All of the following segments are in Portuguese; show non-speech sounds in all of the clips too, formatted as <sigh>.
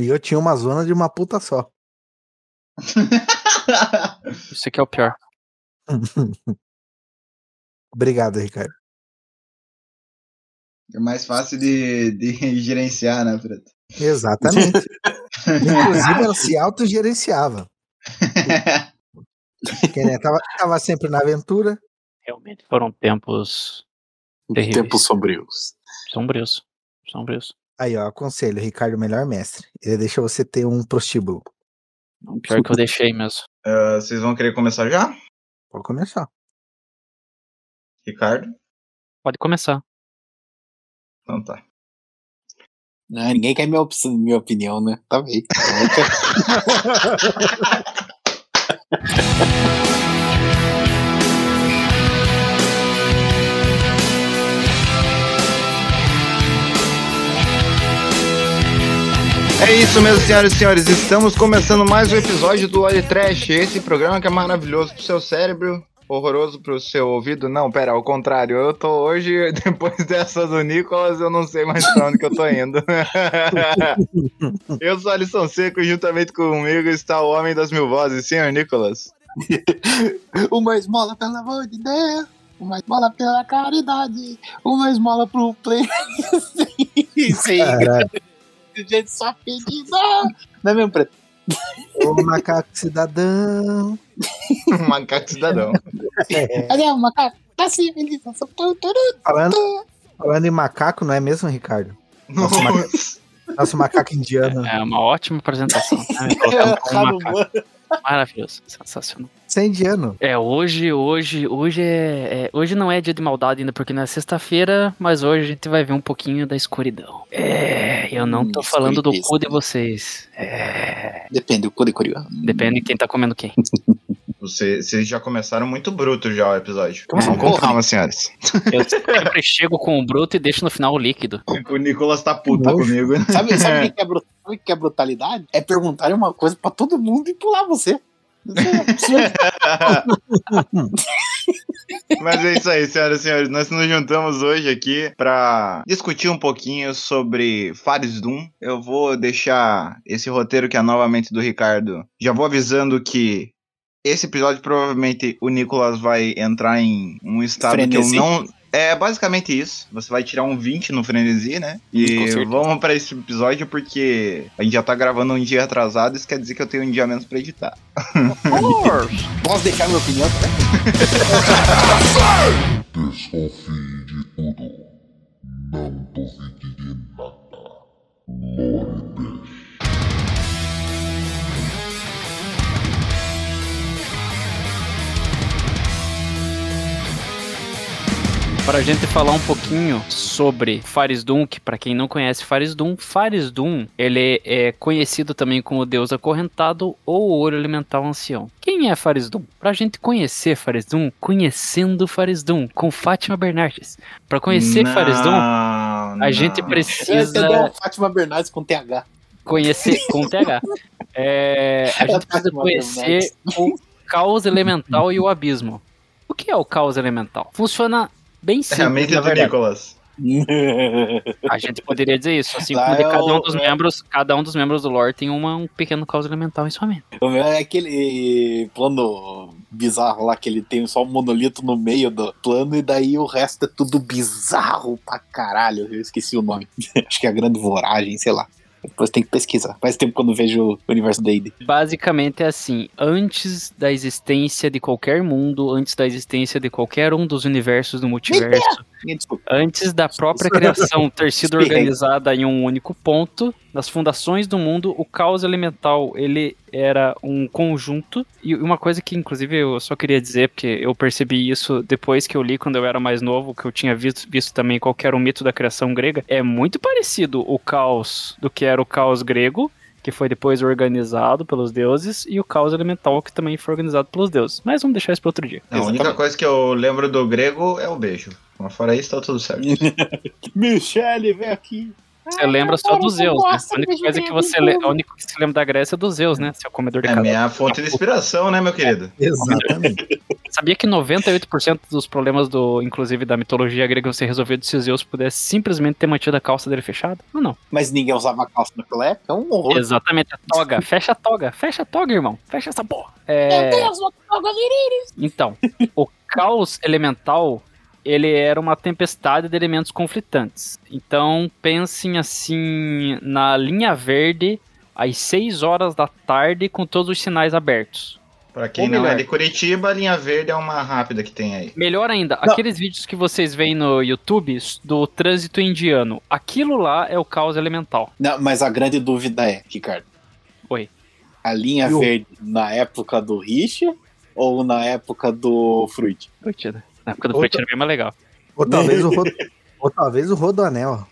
E eu tinha uma zona de uma puta só. <laughs> Isso aqui é o pior. <laughs> Obrigado, Ricardo. É mais fácil de, de <laughs> gerenciar, né, Preto? Exatamente. Inclusive, ela se autogerenciava. Porque, né, tava, tava sempre na aventura. Realmente foram tempos terríveis. Tempos sombrios. sombrios. Sombrios. Aí, ó, aconselho, Ricardo, melhor mestre. Ele deixa você ter um prostíbulo. O pior que eu deixei mesmo. Ah, <laughs> vocês vão querer começar já? Pode começar. Ricardo? Pode começar. Então tá. Não, ninguém quer minha, op- minha opinião, né? Tá bem. <laughs> É isso mesmo, senhoras e senhores. Estamos começando mais um episódio do Lore Trash. Esse programa que é maravilhoso pro seu cérebro, horroroso pro seu ouvido. Não, pera, ao contrário. Eu tô hoje, <laughs> depois dessa do Nicolas, eu não sei mais pra onde que eu tô indo. <laughs> eu sou Alisson Seco e juntamente comigo está o homem das mil vozes, senhor Nicolas. <laughs> Uma esmola, pelo amor de Deus. Uma esmola pela caridade. Uma esmola pro play. sim, sim. Gente só pedindo. Não é mesmo, preto? Ô, macaco cidadão. <laughs> Macaco cidadão. Cadê o macaco? Da civilização. Tu, tu, tu. Falando, falando em macaco, não é mesmo, Ricardo? Nosso, macaco, nosso macaco indiano. É uma ótima apresentação. né? <laughs> Maravilhoso, sensacional. Você é indiano. É, hoje, hoje, hoje é, é- Hoje não é dia de maldade ainda, porque não é sexta-feira, mas hoje a gente vai ver um pouquinho da escuridão. É, eu não tô Hum, falando do cu de vocês. É, Depende, o cu de curioso. depende de quem tá comendo quem. <laughs> Você- Vocês já começaram muito bruto já o episódio. Como assim, Vamos com calma, senhores. Eu sempre chego com o bruto e deixo no final o líquido. O Nicolas tá puta Nojo. comigo. Sabe, <laughs> sabe o que, que é, que é brutalidade? É perguntarem uma coisa pra todo mundo e pular você. É- <laughs> Mas é isso aí, senhoras e senhores. Nós nos juntamos hoje aqui pra discutir um pouquinho sobre Fares Doom. Eu vou deixar esse roteiro que é novamente do Ricardo. Já vou avisando que esse episódio provavelmente o Nicolas vai entrar em um estado Frenesi. que eu não. É basicamente isso. Você vai tirar um 20 no frenesi, né? E vamos pra esse episódio porque a gente já tá gravando um dia atrasado. Isso quer dizer que eu tenho um dia menos pra editar. <laughs> Posso deixar minha opinião? Desconfie <laughs> de tudo. Não duvide de nada. Lore Para a gente falar um pouquinho sobre Fares Doom, que para quem não conhece Fares Doom, Fares Doom, ele é conhecido também como Deus Acorrentado ou Ouro Elemental Ancião. Quem é Fares Doom? Pra gente conhecer Fares Doom, conhecendo Fares Doom, com Fátima Bernardes. Para conhecer Fares Doom, a gente Você precisa entendeu? Fátima Bernardes com TH. conhecer com TH. É, a gente precisa conhecer o caos elemental e o abismo. O que é o caos elemental? Funciona bem É a simples, mente na do verdade. Nicolas. A gente poderia dizer isso, assim Lá como é cada um o- dos é. membros, cada um dos membros do lore tem uma, um pequeno caos elemental em sua mente. O meu é aquele plano bizarro lá que ele tem só um monolito no meio do plano e daí o resto é tudo bizarro pra caralho. Eu esqueci o nome. <laughs> Acho que é a grande voragem, sei lá. Depois tem que pesquisar. Faz tempo que eu não vejo o universo da ID. Basicamente é assim, antes da existência de qualquer mundo, antes da existência de qualquer um dos universos do multiverso, Desculpa. antes da própria criação ter sido <laughs> organizada em um único ponto, nas fundações do mundo, o caos elemental, ele era um conjunto, e uma coisa que inclusive eu só queria dizer, porque eu percebi isso depois que eu li quando eu era mais novo, que eu tinha visto, visto também qual que era o mito da criação grega, é muito parecido o caos do que era o caos grego, que foi depois organizado pelos deuses, e o caos elemental, que também foi organizado pelos deuses. Mas vamos deixar isso para outro dia. Não, a única coisa que eu lembro do grego é o beijo. Mas fora isso, tá tudo certo. <laughs> Michele, vem aqui. Você lembra só dos Zeus, né? A única coisa que você le... a única que você lembra da Grécia é dos Zeus, né? Seu comedor de É cadáver. minha fonte de inspiração, né, meu querido? <laughs> Exatamente. Sabia que 98% dos problemas do, inclusive da mitologia grega, você resolvido se Zeus pudesse simplesmente ter mantido a calça dele fechada? Ou não? Mas ninguém usava calça naquela época? É um horror. Exatamente, a toga. Fecha a toga. Fecha a toga, irmão. Fecha essa porra. É... Então, o caos elemental, ele era uma tempestade de elementos conflitantes. Então, pensem assim na linha verde às 6 horas da tarde com todos os sinais abertos. Pra quem Ou não melhor. é de Curitiba, a linha verde é uma rápida que tem aí. Melhor ainda, Não. aqueles vídeos que vocês veem no YouTube do trânsito indiano, aquilo lá é o caos elemental. Não, mas a grande dúvida é, Ricardo. Oi. A linha E o- verde na época do Rich ou na época do Fruit? Curtida. Na época do Outra- era bem mais legal. Ou talvez <laughs> o, Rod... Ou talvez o Rodoanel.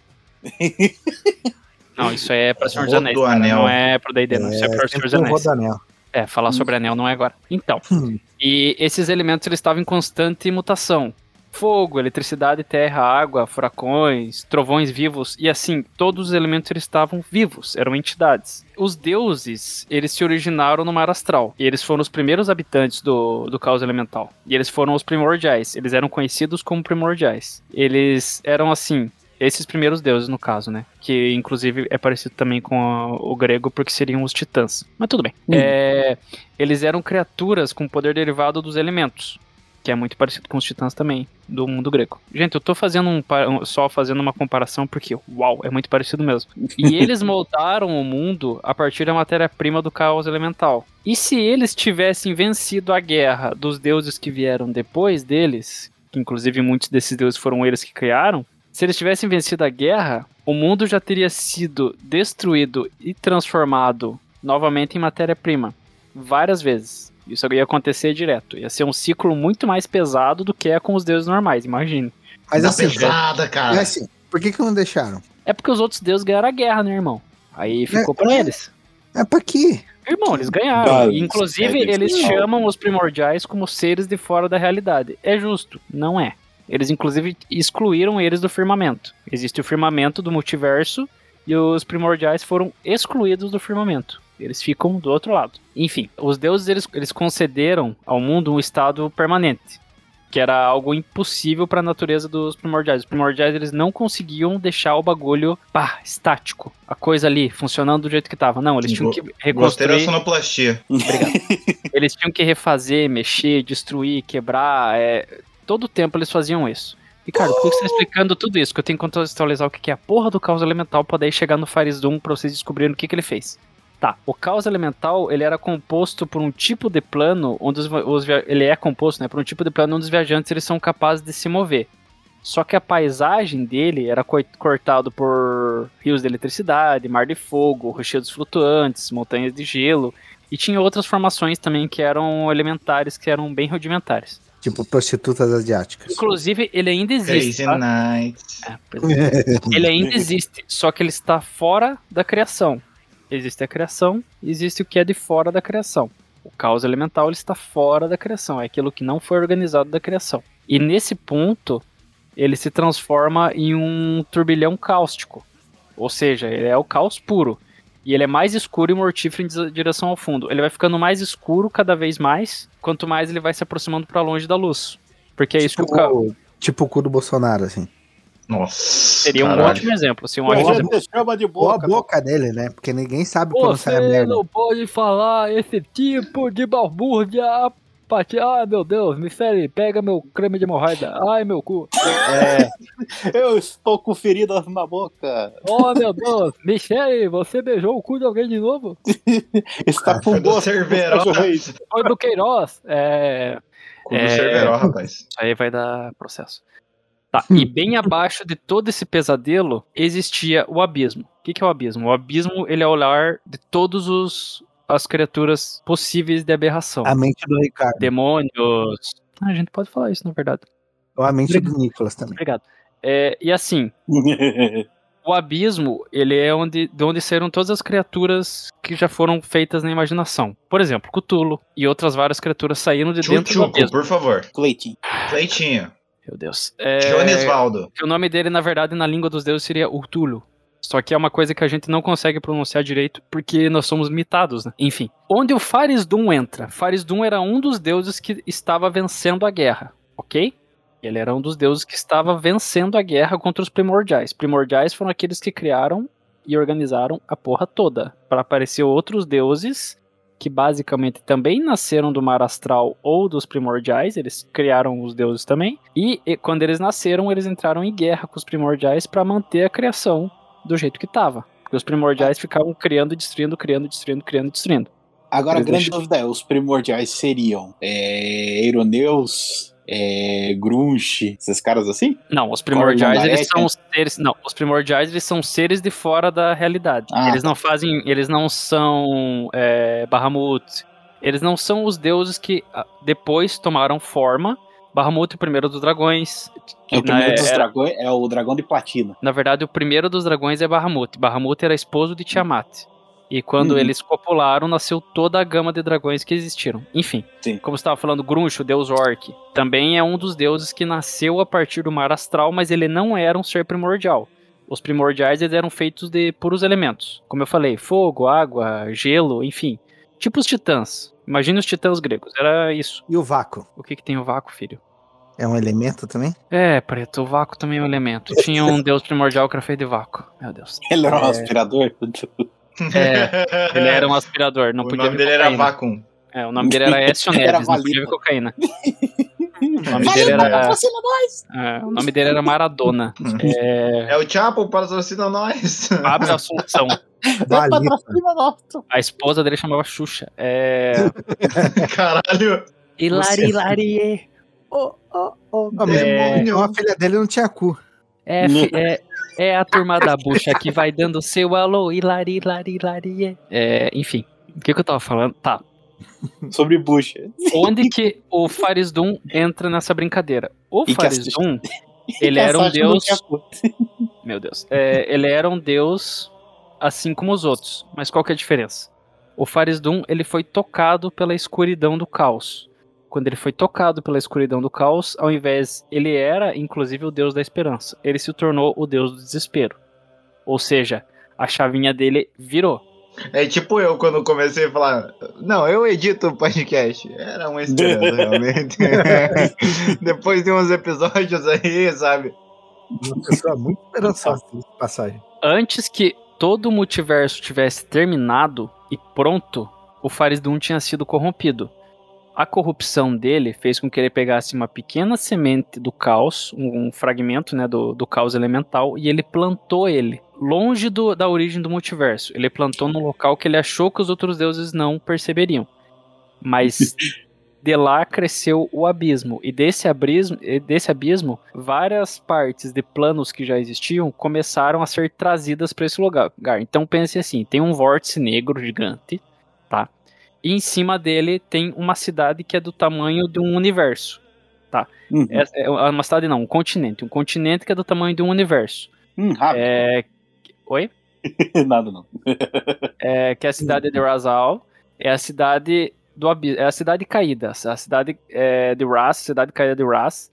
<laughs> Não, isso é pra Senhor dos Anéis, cara, Rodoanel. não é pro D&D, não. Isso é pra Senhor dos Anéis. Rodoanel. É, falar sobre anel não é agora. Então, <laughs> e esses elementos eles estavam em constante mutação. Fogo, eletricidade, terra, água, furacões, trovões vivos e assim, todos os elementos eles estavam vivos, eram entidades. Os deuses, eles se originaram no mar astral. E eles foram os primeiros habitantes do, do caos elemental. E eles foram os primordiais. Eles eram conhecidos como primordiais. Eles eram assim, esses primeiros deuses, no caso, né? Que inclusive é parecido também com a- o grego, porque seriam os titãs. Mas tudo bem. É, eles eram criaturas com poder derivado dos elementos. Que é muito parecido com os titãs também, do mundo grego. Gente, eu tô fazendo um, um- só fazendo uma comparação porque, uau, é muito parecido mesmo. E <laughs> eles moldaram o mundo a partir da matéria-prima do caos elemental. E se eles tivessem vencido a guerra dos deuses que vieram depois deles, que inclusive muitos desses deuses foram eles que criaram, se eles tivessem vencido a guerra, o mundo já teria sido destruído e transformado novamente em matéria-prima. Várias vezes. Isso ia acontecer direto. Ia ser um ciclo muito mais pesado do que é com os deuses normais, imagine. Mas Tá assim, pesada, é cara. assim, por que que não deixaram? É porque os outros deuses ganharam a guerra, né, irmão? Aí ficou pra é. eles. É pra quê? Irmão, eles ganharam. Mas, Inclusive, é, eles eles ganharam. chamam os primordiais como seres de fora da realidade. É justo? Não é. Eles, inclusive, excluíram eles do firmamento. Existe o firmamento do multiverso e os primordiais foram excluídos do firmamento. Eles ficam do outro lado. Enfim, os deuses eles, eles concederam ao mundo um estado permanente, que era algo impossível para a natureza dos primordiais. Os primordiais eles não conseguiam deixar o bagulho pá, estático, a coisa ali funcionando do jeito que tava. Não, eles tinham que Gostei da reconstruir. sonoplastia. <laughs> Eles tinham que refazer, mexer, destruir, quebrar. É... Todo o tempo eles faziam isso. Ricardo, por que você tá explicando tudo isso? Que eu tenho que contextualizar o que é a porra do caos elemental pra daí chegar no Fires Doom pra vocês descobrirem o que, que ele fez. Tá, o caos elemental ele era composto por um tipo de plano onde os, os ele é composto, né, por um tipo de plano onde os viajantes eles são capazes de se mover. Só que a paisagem dele era coi- cortado por rios de eletricidade, mar de fogo, rochedos flutuantes, montanhas de gelo e tinha outras formações também que eram elementares, que eram bem rudimentares. Tipo, prostitutas asiáticas. Inclusive, ele ainda existe. Crazy Tá? Night. É, é. Ele ainda <laughs> existe, só que ele está fora da criação. Existe a criação, existe o que é de fora da criação. O caos elemental ele está fora da criação, é aquilo que não foi organizado da criação. E nesse ponto, ele se transforma em um turbilhão cáustico. Ou seja, ele é o caos puro. E ele é mais escuro e mortífero em direção ao fundo. Ele vai ficando mais escuro cada vez mais, quanto mais ele vai se aproximando para longe da luz. Porque é isso que o caos. tipo, tipo o cu do Bolsonaro, assim. Nossa. Seria um caralho. ótimo exemplo. Seria um Pô, ótimo exemplo. chama de Ou a boca. boca dele, né? Porque ninguém sabe quando sai a merda. pode falar esse tipo de balbúrdia a partir. Ai meu Deus, Michele, pega meu creme de hemorroida. Ai meu cu. É. <laughs> Eu estou com feridas na boca. Oh meu Deus, Michele, você beijou o cu de alguém de novo? <laughs> Está com Foi do gosto. Cerveró. Foi do Queiroz. É. Cu do É. Cerveró, rapaz. Aí vai dar processo. Tá, e bem abaixo de todo esse pesadelo existia o abismo. O que, que é o abismo? O abismo ele é o lar de todos os as criaturas possíveis de aberração. A mente do Ricardo. Demônios. Ah, a gente pode falar isso, na verdade. Ou a mente do Nicolas também. Obrigado. É, e assim, <laughs> o abismo, ele é onde, de onde saíram todas as criaturas que já foram feitas na imaginação. Por exemplo, Cthulhu e outras várias criaturas saíram de dentro do Chuchuco, abismo. por favor. Cleitinho. Cleitinho. Meu Deus. É, que o nome dele, na verdade, na língua dos deuses seria Urtulo. Só que é uma coisa que a gente não consegue pronunciar direito porque nós somos limitados, né? Enfim. Onde o Faris Dun entra? Faris Dun era um dos deuses que estava vencendo a guerra, ok? Ele era um dos deuses que estava vencendo a guerra contra os primordiais. Primordiais foram aqueles que criaram e organizaram a porra toda. Para aparecer outros deuses que basicamente também nasceram do mar astral ou dos primordiais, eles criaram os deuses também. E, e quando eles nasceram, eles entraram em guerra com os primordiais para manter a criação do jeito que tava. Porque os primordiais ficavam criando, destruindo, criando, destruindo, criando, destruindo. Agora, a Eles grande deixam- dúvida é: os primordiais seriam é, Eironeus, é, Grunch, esses caras assim? Não, os primordiais eles são seres, não, os primordiais eles são seres de fora da realidade. Ah, eles não fazem, eles não são é, Bahamut. Eles não são os deuses que ah, depois tomaram forma. Bahamut, o primeiro dos dragões. que É o primeiro dos era- dragões, é o dragão de platina. Na verdade, o primeiro dos dragões é Bahamut. Bahamut era esposo de Tiamat. E quando Uhum. eles copularam, nasceu toda a gama de dragões que existiram. Enfim, Sim. como você estava falando, Grunch, o deus orc, também é um dos deuses que nasceu a partir do mar astral, mas ele não era um ser primordial. Os primordiais eles eram feitos de puros elementos. Como eu falei, fogo, água, gelo, enfim. Tipo os titãs. Imagina os titãs gregos. Era isso. E o vácuo? O que, que tem o vácuo, filho? É um elemento também? É, preto, o vácuo também é um elemento. Tinha um deus primordial que era feito de vácuo. Meu Deus. Ele era um É. aspirador. <laughs> É, <laughs> Ele era um aspirador, não o podia nome ver dele era cocaína. Vacuum. É, o nome dele era <laughs> Écio Era Neves, não podia ver cocaína. <laughs> O nome dele era, patrocina é, o nome dele era Maradona. É, É o Chapo, patrocina nós. Fábio Assunção. Patrocina nosso. A esposa dele chamava Xuxa. É, Caralho. Hilari, Hilarie. Oh, oh, oh. Ah, mas É. a filha dele não tinha cu. É, fi- é, é a turma da bucha que vai dando seu alô, Hilari, Hilari, Hilarie. É, enfim, o que, que eu tava falando? Tá, Sobre bucha. onde que o Farisdun entra nessa brincadeira? O E que Farisdun, <laughs> ele era um deus. <laughs> Meu Deus. É, ele era um deus assim como os outros. Mas qual que é a diferença? O Farisdun, ele foi tocado pela escuridão do caos. Quando ele foi tocado pela escuridão do caos, ao invés. Ele era, inclusive, o deus da esperança. Ele se tornou o deus do desespero. Ou seja, a chavinha dele virou. É tipo eu quando comecei a falar. Não, eu edito o podcast. Era uma esperança, <laughs> realmente. <laughs> Depois de uns episódios aí, sabe? Uma pessoa muito esperançosa de passagem. Antes que todo o multiverso tivesse terminado e pronto, o Farisdun tinha sido corrompido. A corrupção dele fez com que ele pegasse uma pequena semente do caos, um, um fragmento né, do, do caos elemental, e ele plantou ele longe do- da origem do multiverso. Ele plantou num local que ele achou que os outros deuses não perceberiam. Mas <laughs> de lá cresceu o abismo. E desse abismo, desse abismo, várias partes de planos que já existiam começaram a ser trazidas para esse lugar. Então pense assim: tem um vórtice negro gigante, tá? E em cima dele tem uma cidade que é do tamanho de um universo. Uhum. É, é uma cidade não, um continente. Um continente que é do tamanho de um universo. Hum, rápido. É. Oi? <laughs> Nada não. <laughs> é, que é a cidade de Razal, é a cidade do é a cidade caída, a cidade é, de Ras, cidade caída de Ras,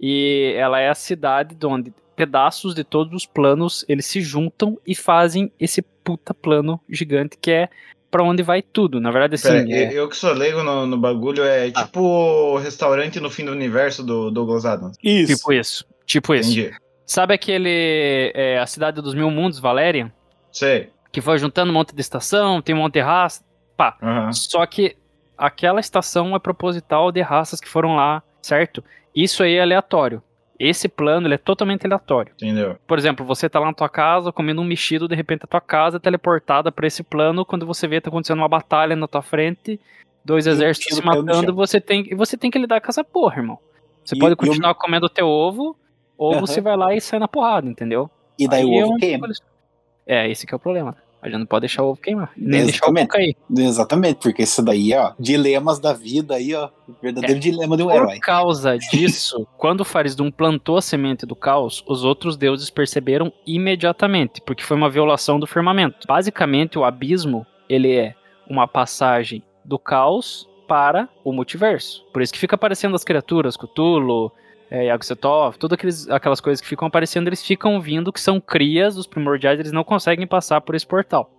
e ela é a cidade de onde pedaços de todos os planos eles se juntam e fazem esse puta plano gigante que é pra onde vai tudo. Na verdade, assim, Pera, é- eu, que sou leigo no, no bagulho, é tipo o restaurante no fim do universo do Douglas Adams. Isso. tipo isso, tipo isso. Entendi. Sabe aquele é, a cidade dos mil mundos, Valerian, Sei. que foi juntando um monte de estação, tem um monte de raça, pá. Aham. Só que aquela estação é proposital de raças que foram lá, certo? Isso aí é aleatório. Esse plano ele é totalmente aleatório. Entendeu? Por exemplo, você tá lá na tua casa comendo um mexido, de repente a tua casa é teleportada pra esse plano, quando você vê tá acontecendo uma batalha na tua frente, dois exércitos se matando, você tem, e você tem que lidar com essa porra, irmão. Você E- pode continuar comendo o teu ovo, ou Aham. você vai lá e sai na porrada, entendeu? E daí Aí o é ovo um- queima. É, esse que é o problema. A gente não pode deixar o ovo queimar, nem deixar o ovo Exatamente. cair. Exatamente, porque isso daí, ó, dilemas da vida aí, ó. o Verdadeiro dilema de um Por herói. causa disso, <laughs> quando Farisdun plantou a semente do caos, os outros deuses perceberam imediatamente, porque foi uma violação do firmamento. Basicamente, o abismo, ele é uma passagem do caos para o multiverso. Por isso que fica aparecendo as criaturas, Cthulhu, é, Yog-Sothoth, todas aquelas coisas que ficam aparecendo, eles ficam vindo, que são crias dos primordiais, eles não conseguem passar por esse portal.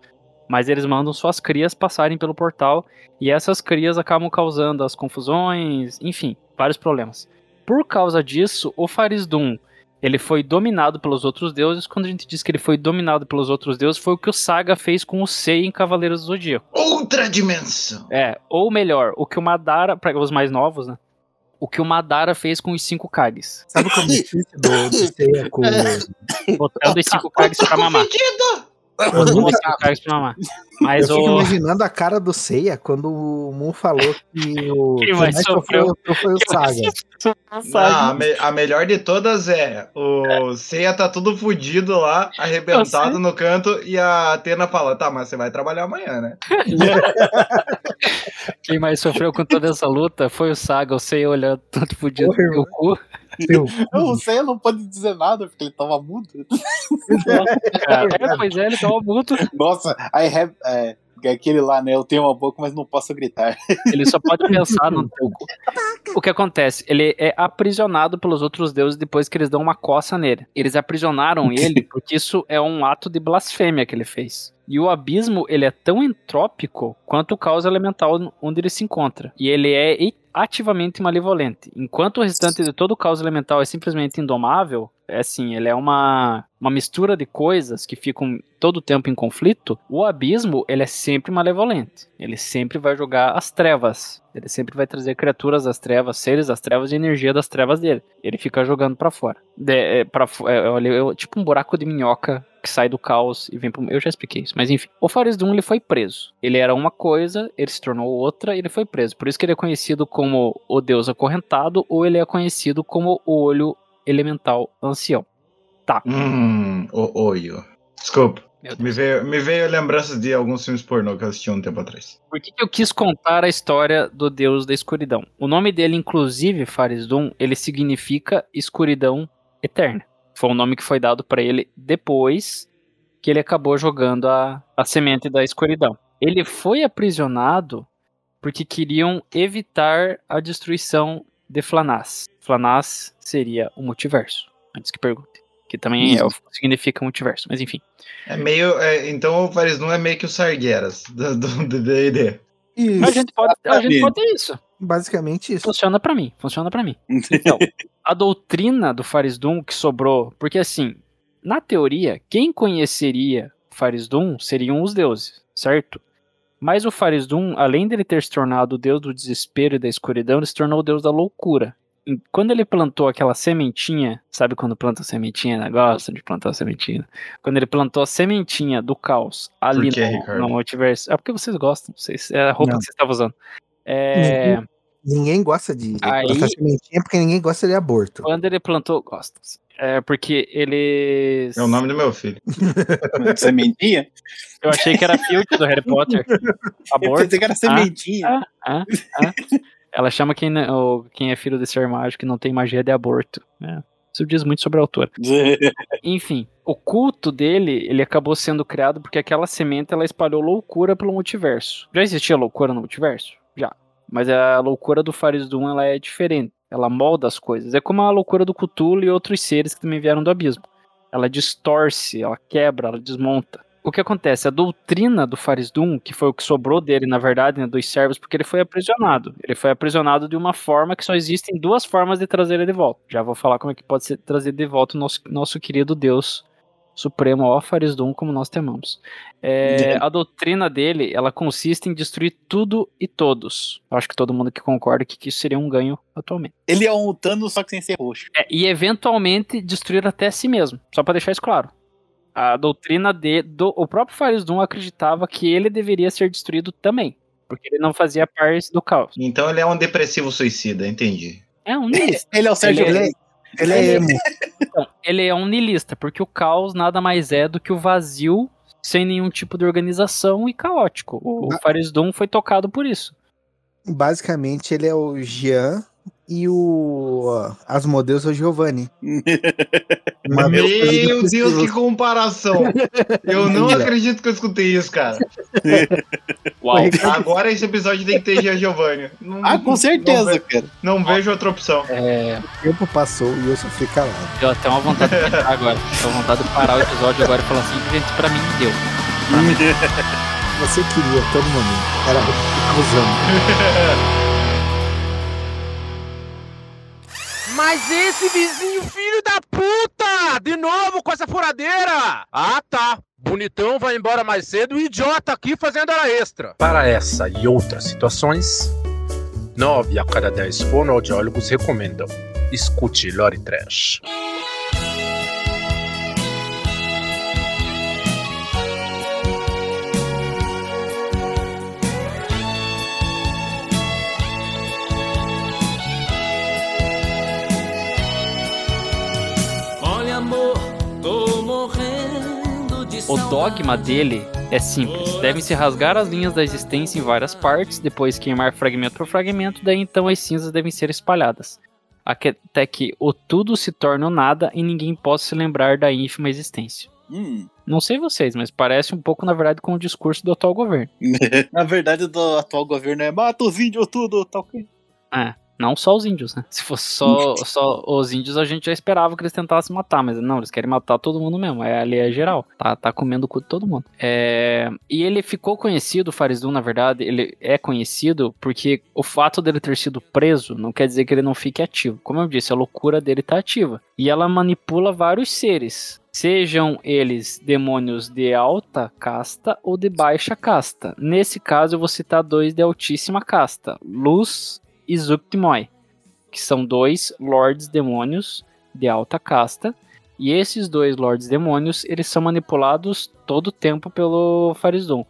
Mas eles mandam suas crias passarem pelo portal, e essas crias acabam causando as confusões, enfim, vários problemas. Por causa disso, o Farisdun, ele foi dominado pelos outros deuses. Quando a gente diz que ele foi dominado pelos outros deuses, foi o que o Saga fez com o Sei em Cavaleiros do Zodíaco. Outra dimensão. É, ou melhor, o que o Madara, para os mais novos, né? O que o Madara fez com os cinco Kages. Sabe como é <laughs> difícil do, do Seiya com... <laughs> Botando os cinco Kages pra mamar. Eu nunca- mamar. Eu Mas fico o. imaginando a cara do Seiya quando o Moon falou que <laughs> o Quem que mais sofreu? sofreu foi o Saga. Não, a, me- a melhor de todas é o Seiya tá tudo fudido lá, arrebentado no canto, e a Atena fala: tá, mas você vai trabalhar amanhã, né? <laughs> Quem mais sofreu com toda essa luta foi o Saga, o Sei olhando todo fudido Porra, no cu. Eu- Não, não pode dizer nada porque ele tava mudo. É, pois é, ele tava mudo. Nossa, I have. É, aquele lá, né? Eu tenho uma boca, mas não posso gritar. Ele só pode pensar no teu cu. O que acontece? Ele é aprisionado pelos outros deuses depois que eles dão uma coça nele. Eles aprisionaram ele porque isso é um ato de blasfêmia que ele fez. E o abismo, ele é tão entrópico quanto o caos elemental onde ele se encontra. E ele é ativamente malevolente. Enquanto o restante de todo o caos elemental é simplesmente indomável, é assim, ele é uma, uma mistura de coisas que ficam todo o tempo em conflito, o abismo, ele é sempre malevolente. Ele sempre vai jogar as trevas. Ele sempre vai trazer criaturas das trevas, seres das trevas e energia das trevas dele. Ele fica jogando pra fora. De, é, pra, é, é tipo um buraco de minhoca que sai do caos e vem pro... Eu já expliquei isso, mas enfim. O Faris Doom, ele foi preso. Ele era uma coisa, ele se tornou outra e ele foi preso. Por isso que ele é conhecido como o Deus Acorrentado ou ele é conhecido como o Olho Elemental Ancião. Hum, o olho. Desculpa. Me veio, me veio lembranças de alguns filmes pornô que eu assisti um tempo atrás. Por que, que eu quis contar a história do Deus da Escuridão? O nome dele, inclusive, Farisdun, ele significa escuridão eterna. Foi um nome que foi dado para ele depois que ele acabou jogando a, a semente da escuridão. Ele foi aprisionado porque queriam evitar a destruição de Flanás. Flanás seria o multiverso, antes que pergunte. Que também é, o- significa multiverso, mas enfim. É meio. é, então o Faris não é meio que o Sargueras do D&D. Isso, A gente pode, a gente pode ter isso. basicamente isso. Funciona pra mim, funciona pra mim. <laughs> Então, a doutrina do Farisdum que sobrou, porque assim, na teoria, quem conheceria Farisdum seriam os deuses, certo? Mas o Farisdum, além dele ter se tornado o deus do desespero e da escuridão, ele se tornou o deus da loucura. E Quando ele plantou aquela sementinha, sabe quando planta sementinha, né? Gosta de plantar sementinha. Quando ele plantou a sementinha do caos ali quê, no, no multiverso. É porque vocês gostam, vocês, é a roupa Não. que vocês estavam usando. É, Ninguém gosta de Aí- plantar sementinha porque ninguém gosta de aborto. Quando ele plantou. Gosta. É porque eles. É o nome do meu filho. <laughs> Sementinha? Eu achei que era Filch do Harry Potter. <laughs> Eu Aborto. pensei que era sementinha. Ah, ah, ah. Ela chama quem, o- quem é filho de ser mágico que não tem magia de aborto. É, Isso diz muito sobre a autora. <laughs> Enfim, o culto dele, ele acabou sendo criado porque aquela semente ela espalhou loucura pelo multiverso. Já existia loucura no multiverso? Mas a loucura do Faris Doom ela é diferente. Ela molda as coisas. É como a loucura do Cthulhu e outros seres que também vieram do abismo. Ela distorce, ela quebra, ela desmonta. O que acontece? A doutrina do Faris Doom, que foi o que sobrou dele, na verdade, né, dos servos, porque ele foi aprisionado. Ele foi aprisionado de uma forma que só existem duas formas de trazer ele de volta. Já vou falar como é que pode ser trazido de volta o nosso, nosso querido Deus Supremo, ó Faris Doom, como nós temamos. É, a doutrina dele, ela consiste em destruir tudo e todos. Eu acho que todo mundo que concorda que que isso seria um ganho atualmente. Ele é um Thanos, só que sem ser roxo. É, e eventualmente destruir até si mesmo, só pra deixar isso claro. A doutrina de, do o próprio Faris Doom acreditava que ele deveria ser destruído também, porque ele não fazia parte do caos. Então ele é um depressivo suicida, entendi. É um niilista. Ele é o Sérgio Ele é- Reis. Ele é emo. <laughs> Ele é um niilista, porque o caos nada mais é do que o vazio sem nenhum tipo de organização e caótico. O. Faris Doom foi tocado por isso. Basicamente, ele é o Jean e o Asmodeus é o Giovanni. <laughs> Uma Meu Deus, depressivo. que comparação! Eu não acredito que eu escutei isso, cara. <laughs> Uau. Agora esse episódio tem que ter Gia Giovanni. Não- Ah, com Não, certeza, ve- cara. não vejo outra opção. É, O tempo passou e eu só fui calado. deu até uma vontade de entrar agora. Deu vontade de parar o episódio agora e falar assim, gente, pra mim deu. <laughs> Você queria todo momento. Era usando. Mas esse vizinho filho da puta! De novo com essa furadeira! Ah, tá. Bonitão vai embora mais cedo idiota aqui fazendo hora extra. Para essa e outras situações, 9 a cada 10 fonoaudiólogos recomendam escute Lore Trash. Amor, tô morrendo de O dogma dele é simples. Devem se rasgar as linhas da existência em várias partes, depois queimar fragmento por fragmento, daí então as cinzas devem ser espalhadas. Até que o tudo se torne o nada e ninguém possa se lembrar da ínfima existência. Hum. Não sei vocês, mas parece um pouco, na verdade, com o discurso do atual governo. <laughs> Na verdade, o do atual governo é mata os índios tudo, tá ok. É, não só os índios, né? Se fosse só, <laughs> só os índios, a gente já esperava que eles tentassem matar, mas não, eles querem matar todo mundo mesmo. É, ali é geral. Tá, tá comendo o cu de todo mundo. É, e ele ficou conhecido, o Farisdun, na verdade, ele é conhecido porque o fato dele ter sido preso não quer dizer que ele não fique ativo. Como eu disse, a loucura dele tá ativa. E ela manipula vários seres. Sejam eles demônios de alta casta ou de baixa casta. Nesse caso, eu vou citar dois de altíssima casta: Luz e Zuktmoy, que são dois lords demônios de alta casta. E esses dois lords demônios, eles são manipulados todo o tempo pelo Farisdun.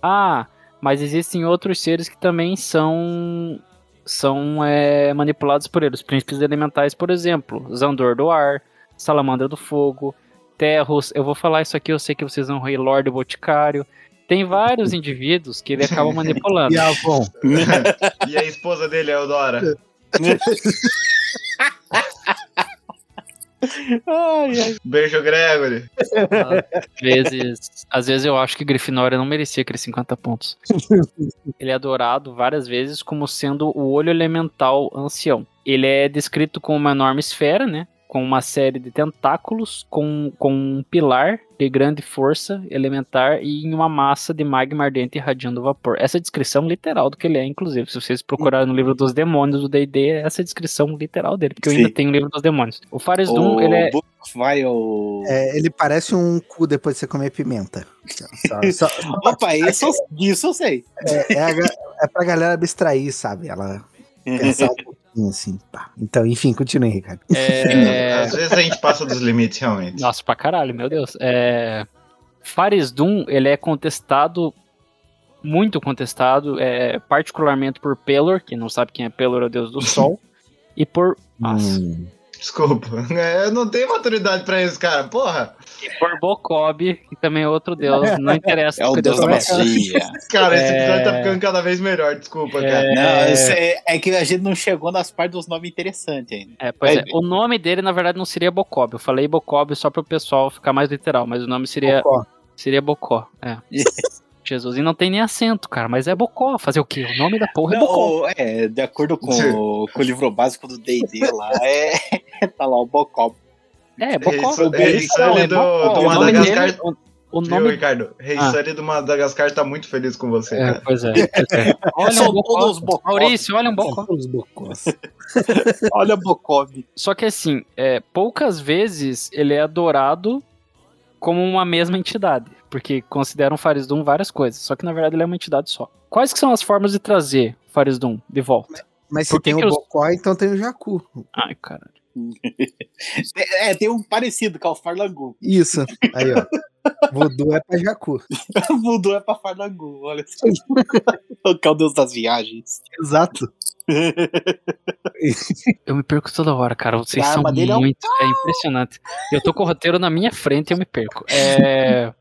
Ah, mas existem outros seres que também são são é, manipulados por eles. Príncipes elementais, por exemplo, Zandor do Ar, Salamandra do Fogo, Terros. Eu vou falar isso aqui, eu sei que vocês vão rir, Lorde Boticário. Tem vários indivíduos que ele acaba manipulando. <laughs> E Avon? <laughs> E a esposa dele, a Eudora? Ai, ai. Beijo, Gregory. Às vezes, às vezes eu acho que Grifinória não merecia aqueles 50 pontos. Ele é adorado várias vezes como sendo o olho elemental ancião. Ele é descrito como uma enorme esfera, né? Com uma série de tentáculos, com, com um pilar de grande força elementar e em uma massa de magma ardente irradiando vapor. Essa é a descrição literal do que ele é, inclusive. Se vocês procurarem no livro dos demônios do D&D, é essa a descrição literal dele, porque eu ainda Sim. tenho o livro dos demônios. O Fares Doom, O ele é... Of Vial. É, ele parece um cu depois de você comer pimenta. Só- só- <laughs> Opa, isso, isso eu sei. é, é, a é pra galera abstrair, sabe? Ela pensar um assim. pá. Então, enfim, continue, Ricardo. é... <laughs> Às vezes a gente passa dos limites, realmente. Nossa, pra caralho, meu Deus. É... Fares Doom, ele é contestado, muito contestado, é, particularmente por Pelor, que não sabe quem é Pelor, é o deus do sol, <laughs> e por... Nossa. Hum. Desculpa. É, Eu não tenho maturidade pra isso, cara. Porra. E por Bokob, que também é outro deus, não interessa. É o deus da magia. <laughs> Cara, esse É. episódio tá ficando cada vez melhor. Desculpa, cara. Não, isso é, é que a gente não chegou nas partes dos nomes interessantes ainda. É, pois é. É. O nome dele, na verdade, não seria Bokob. Eu falei Bokob só pro pessoal ficar mais literal, mas o nome seria Bocó. Seria Bocó, é. <laughs> Jesus, e não tem nem acento, cara, mas é Bocó. Fazer o quê? O nome da porra é Não, Bocó. o- é, de acordo com, o- com o livro básico do D&D lá, é, <laughs> tá lá o Bocó. É, Bocó. Rei- É Rei isso, Sully é do- Bocó. do O nome Madagascar. O, Viu, nome. Ricardo? Rei Ah. Sully do Madagascar tá muito feliz com você, É, cara. pois é. pois é. <laughs> Olha um Bocó. Bocó. Maurício, olha um Bocó. Os bocós. <laughs> Olha Bocob. Só que assim, é, poucas vezes ele é adorado como uma mesma entidade. Porque consideram Farisdum várias coisas. Só que na verdade ele é uma entidade só. Quais que são as formas de trazer Farisdum de volta? Mas se Por que tem o os- então tem o Jacu. Ai, cara. <laughs> É, tem um parecido, que é o Farlangu. Isso. Aí, ó. Voodoo é pra Jacu. Mudou <laughs> é pra Farlangu, olha só. que <laughs> é o deus das viagens. Exato. Eu me perco toda hora, cara. Vocês A são arma dele é um- muito. É impressionante. Eu tô com o roteiro na minha frente e eu me perco. É.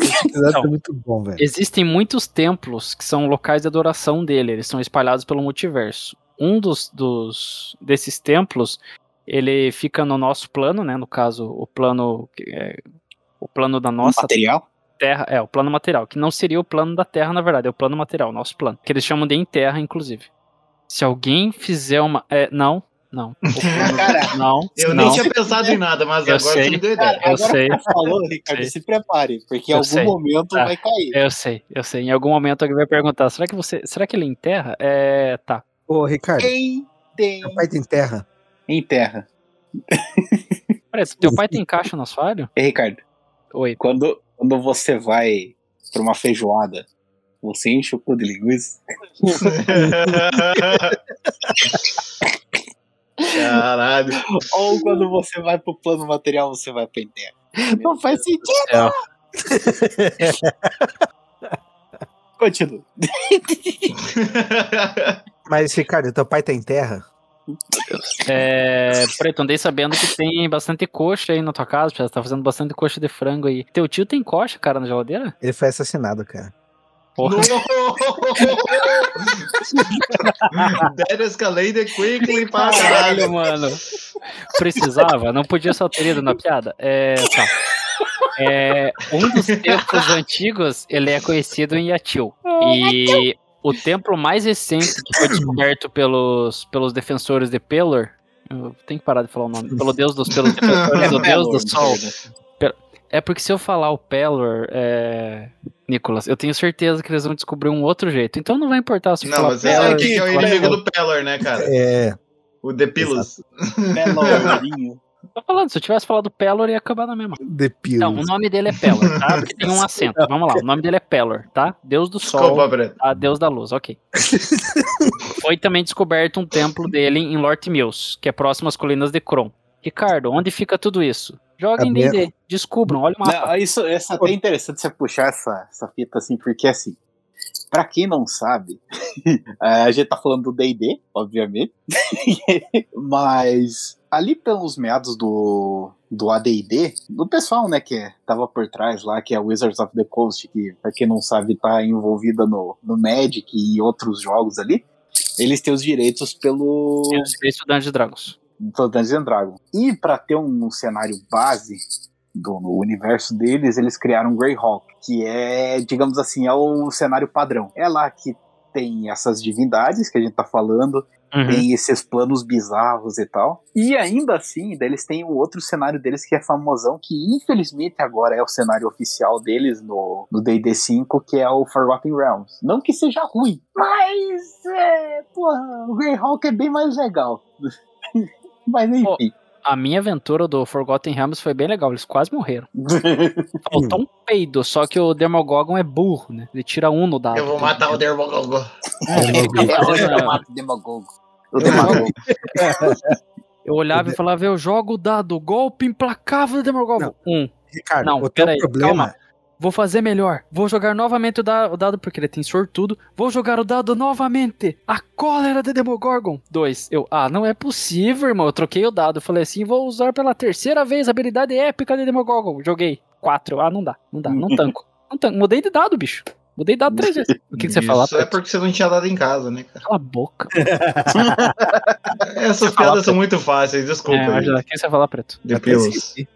Exato, Não. é muito bom, velho. Existem muitos templos que são locais de adoração dele, eles são espalhados pelo multiverso. Um dos, dos desses templos, ele fica no nosso plano, né? No caso, o plano é o plano da nossa Material? Terra, é, o plano material, que não seria o plano da Terra, na verdade, é o plano material, o nosso plano. Que eles chamam de em Terra, inclusive. Se alguém fizer uma. É, não, <laughs> não. Cara, não. Eu não. nem tinha pensado em nada, mas Eu agora sei. você me deu Cara, ideia. Eu agora sei. que você falou, Ricardo, sei. se prepare, porque em Eu algum sei. momento Tá. vai cair. Eu sei, eu sei. Em algum momento alguém vai perguntar: será que você. Será que ele enterra? É. Tá. Ô, Ricardo, Quem tem seu pai tem terra. em terra? Peraí, teu pai tem caixa no assoalho? Ei, Ricardo, Oi. quando, quando você vai pra uma feijoada, você enche o cu de linguiça? <laughs> <laughs> Caralho. Ou quando você vai pro plano material, você vai pra em terra? Não faz sentido. <laughs> Continua. <laughs> Mas, Ricardo, teu pai tem terra? É. Preto, andei sabendo que tem bastante coxa aí na tua casa, você tá fazendo bastante coxa de frango aí. Teu tio tem coxa, cara, na geladeira? Ele foi assassinado, cara. Porra. That escalated quickly caralho. Mano. Precisava? Não podia só ter ido na piada? É. Tá. É, um dos templos antigos, ele é conhecido em Yatil. E o templo mais recente que foi descoberto pelos, pelos defensores de Pelor. Eu tenho que parar de falar o nome. Pelo deus dos pelos <laughs> defensores do deus do sol. É porque se eu falar o Pelor, é... Nicolas, eu tenho certeza que eles vão descobrir um outro jeito. Então não vai importar se Não, mas sabe Pelor. quem que é o inimigo do Pelor, né, cara? É. O Depilus. Melorinho. <laughs> Tô falando, se eu tivesse falado Pelor, ia acabar na mesma. The Pills. Então, o nome dele é Pelor, tá? <laughs> Porque tem um acento. Vamos lá, o nome dele é Pelor, tá? Deus do sol, Desculpa, tá? Deus da luz, ok. <laughs> Foi também descoberto um templo dele em Lort Mills, que é próximo às colinas de Kron. Ricardo, onde fica tudo isso? Joga em A minha- D&D, descubram, olha o mapa. Não, isso, isso é até interessante você puxar essa, essa fita assim, porque assim, pra quem não sabe, <laughs> a gente tá falando do D&D, obviamente, <laughs> mas ali pelos meados do, do AD&D, do pessoal, né, que é- tava por trás lá, que é Wizards of the Coast, que pra quem não sabe tá envolvida no, no Magic e outros jogos ali, eles têm os direitos pelo, Tem os três estudantes de Dragons. Dungeons and Dragons. E para ter um, cenário base do no universo deles, eles criaram Greyhawk, que é, digamos assim, é o cenário padrão. É lá que tem essas divindades que a gente tá falando, Uhum. tem esses planos bizarros e tal. E ainda assim, eles têm o outro cenário deles que é famosão, que infelizmente agora é o cenário oficial deles no no D&D 5, que é o Forgotten Realms. Não que seja ruim, mas é, porra, o Greyhawk é bem mais legal. <laughs> mas enfim. A minha aventura do Forgotten Realms foi bem legal, eles quase morreram. <laughs> Faltou um peido, só que o Demogorgon é burro, né? Ele tira um no dado. Eu vou matar o Dermogogo. Eu mato o Demagogo. O Demagogo. <laughs> Eu olhava e falava, eu jogo o dado, golpe implacável do Demogorgon. Um. Ricardo, Não, o teu peraí, problema. calma. Vou fazer melhor. Vou jogar novamente o, da- o dado, porque ele tem sortudo. Vou jogar o dado novamente. A cólera de Demogorgon. Dois. Eu, ah, não é possível, irmão. Eu troquei o dado. Falei assim, vou usar pela terceira vez a habilidade épica de Demogorgon. Joguei. Quatro. Ah, não dá. Não dá. Não <laughs> tanco. Não tanco. Mudei de dado, bicho. Mudei de dado três vezes. O que, que você fala? Isso é porque você não tinha dado em casa, né, cara? Cala a boca. <laughs> Essas Fala, piadas são muito fáceis, desculpa. É, o que você fala, preto? Depilus. É,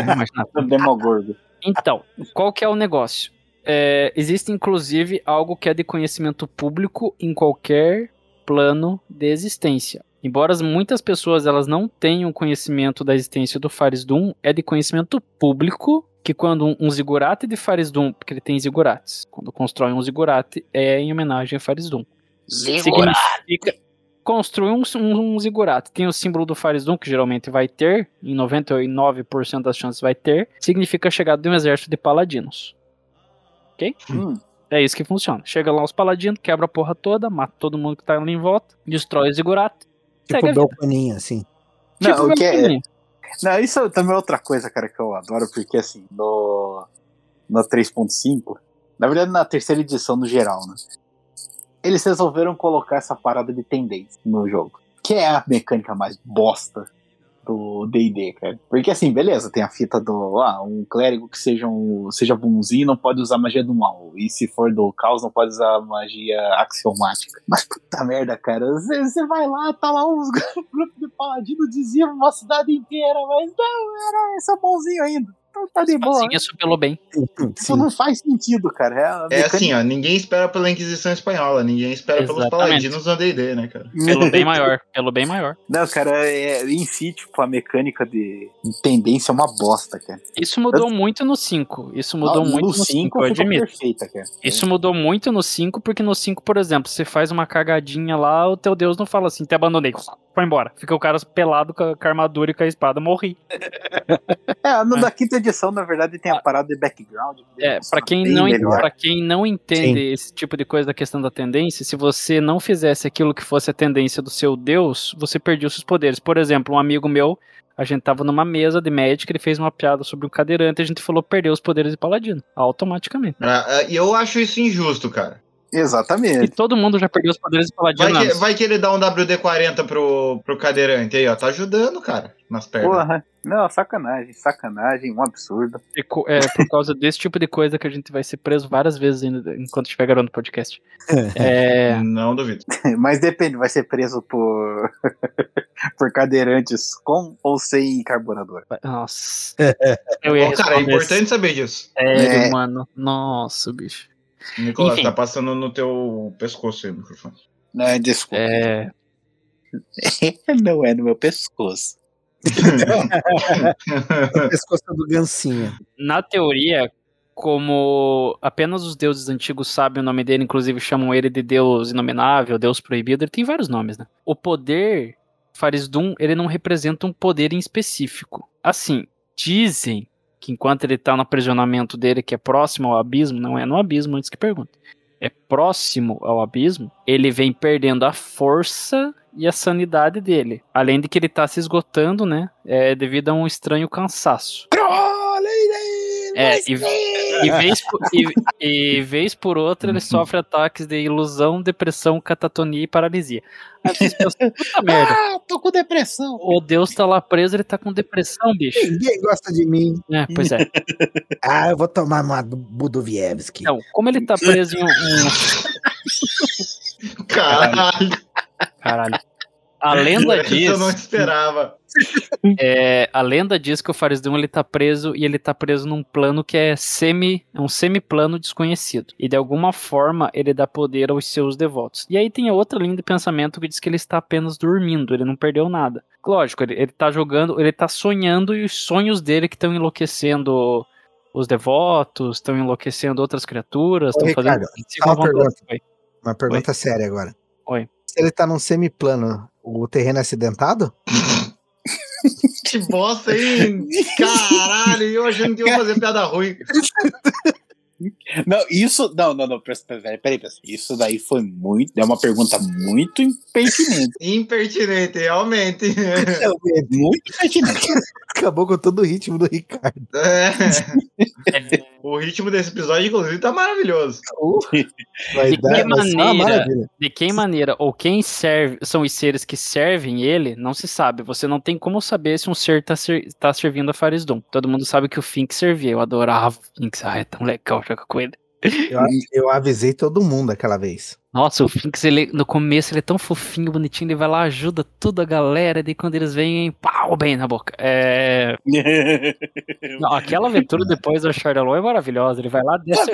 imagina. O <laughs> Demogorgon. Então, qual que é o negócio? É, existe inclusive algo que é de conhecimento público em qualquer plano de existência. Embora as- muitas pessoas elas não tenham conhecimento da existência do Faris Doom, é de conhecimento público que quando um, um zigurate de Faris Doom, porque ele tem zigurates, quando constrói um zigurate é em homenagem a Faris Doom. Significa construir um, um, um. Tem o símbolo do Doom, que geralmente vai ter, em 99% das chances vai ter, significa a chegada de um exército de paladinos. Ok? Hum. É isso que funciona. Chega lá os paladinos, quebra a porra toda, mata todo mundo que tá ali em volta, destrói o a Tipo, vida. Belconinha, assim. Não, Tipo o que é-. Não, isso também é outra coisa, cara, que eu adoro, porque assim, no, no 3.5, na verdade na terceira edição no geral, né? Eles resolveram colocar essa parada de tendência no jogo. Que é a mecânica mais bosta do D&D, cara. Porque assim, beleza, tem a fita do, ah, um clérigo que seja, um, seja bonzinho não pode usar magia do mal. E se for do caos, não pode usar magia axiomática. Mas puta merda, cara, você vai lá, tá lá uns <laughs> grupos de paladino diziam uma cidade inteira, mas não, era só bonzinho ainda. Tá de boa. Assim, isso pelo bem. Isso não faz sentido, cara. É, É assim, ó, ninguém espera pela Inquisição Espanhola, ninguém espera pelos Exatamente. paladinos do D&D, né, cara? Pelo bem maior. Pelo bem maior. Não, cara, é, em si, tipo, a mecânica de tendência é uma bosta, cara. Isso mudou muito no 5. Isso mudou No- muito no no 5, eu admito. perfeita, cara. Isso mudou muito no 5, porque no 5, por exemplo, você faz uma cagadinha lá, o teu Deus não fala assim, te abandonei, vai embora. Fica o cara pelado com a, com a armadura e com a espada, morri. <laughs> É, no da quinta edição, na verdade, tem a parada de background. É, pra quem, não, pra quem não entende esse tipo de coisa da questão da tendência, se você não fizesse aquilo que fosse a tendência do seu Deus, você perdia os seus poderes. Por exemplo, um amigo meu, a gente tava numa mesa de Magic, ele fez uma piada sobre um cadeirante e a gente falou perdeu os poderes de paladino, automaticamente. Ah, ah, E eu acho isso injusto, cara. E Exatamente. todo mundo já perdeu os poderes de paladino. Vai que, vai que ele dá um WD-40 pro, pro cadeirante aí, ó. Tá ajudando, cara, nas pernas. Porra. Não, sacanagem, sacanagem, um absurdo. É É por causa desse tipo de coisa que a gente vai ser preso várias vezes ainda enquanto estiver gravando o podcast. <laughs> É, Não duvido. <laughs> Mas depende, vai ser preso por, <laughs> por cadeirantes com ou sem carburador. nossa. Eu Bom, ia cara, é importante saber disso. Sério, É. mano. Nossa, bicho. Nicolas, Enfim. tá passando no teu pescoço aí o microfone. Não, desculpa. É, <laughs> Não é no meu pescoço. <laughs> O pescoço do gancinho. na teoria, como apenas os deuses antigos sabem o nome dele, inclusive chamam ele de Deus inominável, Deus proibido, ele tem vários nomes, né? O poder Farisdun, ele não representa um poder em específico. Assim, dizem que enquanto ele tá no aprisionamento dele, que é próximo ao abismo, não é no abismo antes que pergunte, é próximo ao abismo, ele vem perdendo a força e a sanidade dele. Além de que ele tá se esgotando, né? É, devido a um estranho cansaço. É, e, e, vez por, e, e vez por outra ele sofre ataques de ilusão, depressão, catatonia e paralisia. Aí vocês pensam, puta <laughs> merda, Ah, tô com depressão. o Deus tá lá preso, ele tá com depressão, bicho. Ninguém gosta de mim. É, pois é. <laughs> Ah, eu vou tomar uma do Budovievski. Então, como ele tá preso em um- <laughs> Caralho, Caralho. A lenda diz. <laughs> eu não esperava. É, a lenda diz que o Farisdun ele tá preso e ele tá preso num plano que é semi, é um semiplano desconhecido. E de alguma forma ele dá poder aos seus devotos. E aí tem a outra linha de pensamento que diz que ele está apenas dormindo, ele não perdeu nada. Lógico, ele, ele tá jogando, ele tá sonhando e os sonhos dele que estão enlouquecendo os devotos, estão enlouquecendo outras criaturas, estão fazendo. Ricardo, uma pergunta. Uma pergunta séria agora. Oi. Se ele tá num semiplano, o terreno é acidentado? <laughs> Que bosta, hein? Caralho, eu achando que ia fazer piada ruim. <laughs> Não, isso. Não, não, não. Peraí, peraí. Isso daí foi muito. É uma pergunta muito impertinente. <laughs> Impertinente, realmente. Muito impertinente. Acabou com todo o ritmo do Ricardo. É. O ritmo desse episódio, inclusive, tá maravilhoso. <laughs> Vai De que maneira? De que maneira ou quem serve são os seres que servem ele, não se sabe. Você não tem como saber se um ser tá, ser- tá servindo a Farisdum. Todo mundo sabe que o Fink servia. Eu adorava o Finks. Ah, é tão legal jogar com ele. Eu, <laughs> eu avisei todo mundo aquela vez. Nossa, o Finks, ele, no começo, ele é tão fofinho, bonitinho. Ele vai lá, ajuda toda a galera. E daí quando eles vêm, pau, bem na boca. É... <laughs> Não, aquela aventura depois do Chardalon é maravilhosa. Ele vai lá, desce.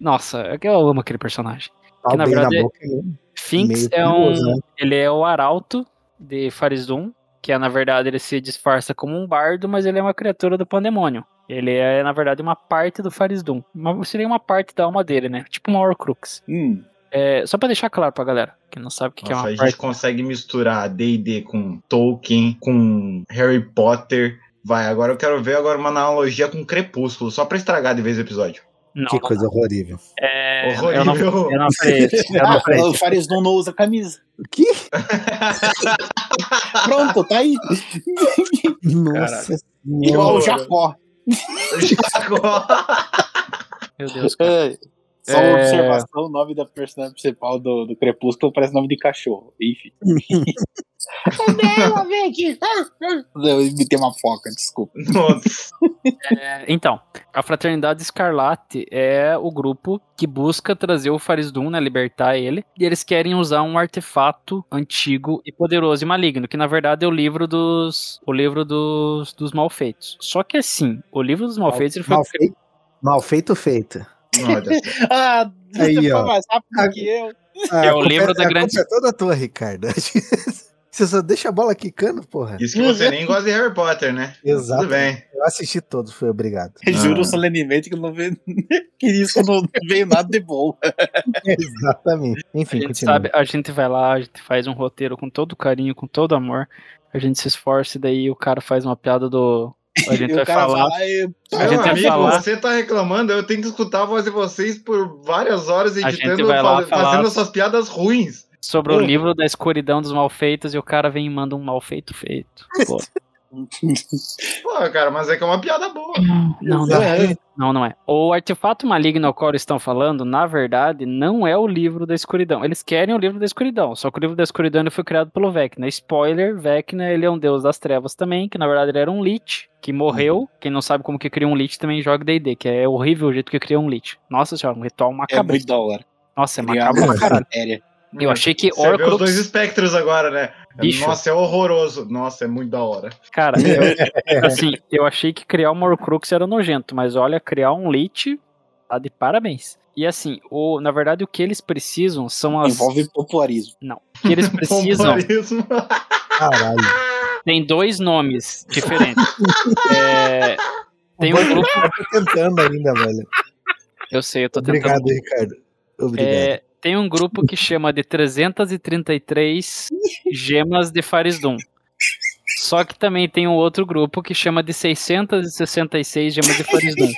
Nossa, é que eu amo aquele personagem. Pau na verdade, na boca mesmo. Finks é um. né? Ele é o arauto de Farisdum, que é, na verdade, ele se disfarça como um bardo, mas ele é uma criatura do pandemônio. Ele é, na verdade, uma parte do Farisdum. Uma, seria uma parte da alma dele, né? Tipo uma Horcrux. Hum. É, só pra deixar claro pra galera, que não sabe o que, que é Nossa, uma a parte. gente consegue misturar D&D com Tolkien, com Harry Potter. Vai, agora eu quero ver agora uma analogia com Crepúsculo, só pra estragar de vez o episódio. Não, Que coisa horrível. é, Horrível. eu não, eu não <laughs> não Ah, o. Fares não usa camisa. O quê? <laughs> Pronto, tá aí. Nossa Igual o senhora. Jacó. Meu Deus, cara. É. Só É. uma observação, o nome da personagem principal do, do Crepúsculo parece nome de cachorro. Enfim. <laughs> Eu imitei uma foca, desculpa. Nossa. É, então, a Fraternidade Escarlate é o grupo que busca trazer o Farisdun, né, libertar ele, e eles querem usar um artefato antigo e poderoso e maligno, que na verdade é o livro dos o livro dos, dos malfeitos. Só que assim, o livro dos malfeitos ele foi Mal feito, mal feito, feito. Olha. <laughs> Ah, Aí, você ó. foi mais rápido que eu. Ah, É a o livro da a grande- culpa é toda tua, Ricardo. <laughs> <laughs> Você só deixa a bola quicando, porra. Isso que você nem gosta de Harry Potter, né? Exato. Tudo bem. Eu assisti todos, foi obrigado. Juro Ah. solenemente que não veio. <laughs> que isso não veio nada de bom. <laughs> Exatamente. A Enfim, gente continua. sabe, a gente vai lá, a gente faz um roteiro com todo carinho, com todo amor. A gente se esforça e daí o cara faz uma piada do. A gente <laughs> vai falar. fala, "Ai, A gente vai amigo, falar- você tá reclamando, eu tenho que escutar a voz de vocês por várias horas A gente editando, vai lá fa- falar- fazendo essas piadas ruins. Sobre o Hum. livro da escuridão dos malfeitos e o cara vem e manda um malfeito feito. Pô, <laughs> Pô, cara, mas é que é uma piada boa. não, não, é. não, não é. O artefato maligno ao qual eles estão falando, na verdade, não é o livro da escuridão. Eles querem o livro da escuridão, só que o livro da escuridão ele foi criado pelo Vecna. Spoiler, Vecna ele é um deus das trevas também, que na verdade ele era um Lich, que morreu. Quem não sabe como que cria um Lich também joga D&D, que é horrível o jeito que cria um Lich. Nossa senhora, um ritual É macabro. muito da hora. Nossa, é Criar macabro uma pra caralho. Eu achei que Você vê os dois Horcrux... espectros agora, né? Bicho. Nossa, é horroroso. Nossa, é muito da hora. Cara, <laughs> eu, assim, eu achei que criar uma Horcrux era nojento, mas olha, criar um Lich tá de parabéns. E assim, o, na verdade, o que eles precisam são as. Envolve popularismo. Não. O que eles <laughs> precisam Pompoarismo. Caralho. tem dois nomes diferentes. É, tem um grupo. Eu tô tentando ainda, velho. Eu sei, eu tô tentando. Obrigado, Ricardo. Obrigado. É, tem um grupo que chama de 333 Gemas de Farisdum. Só que também tem um outro grupo que chama de 666 Gemas de Farisdum.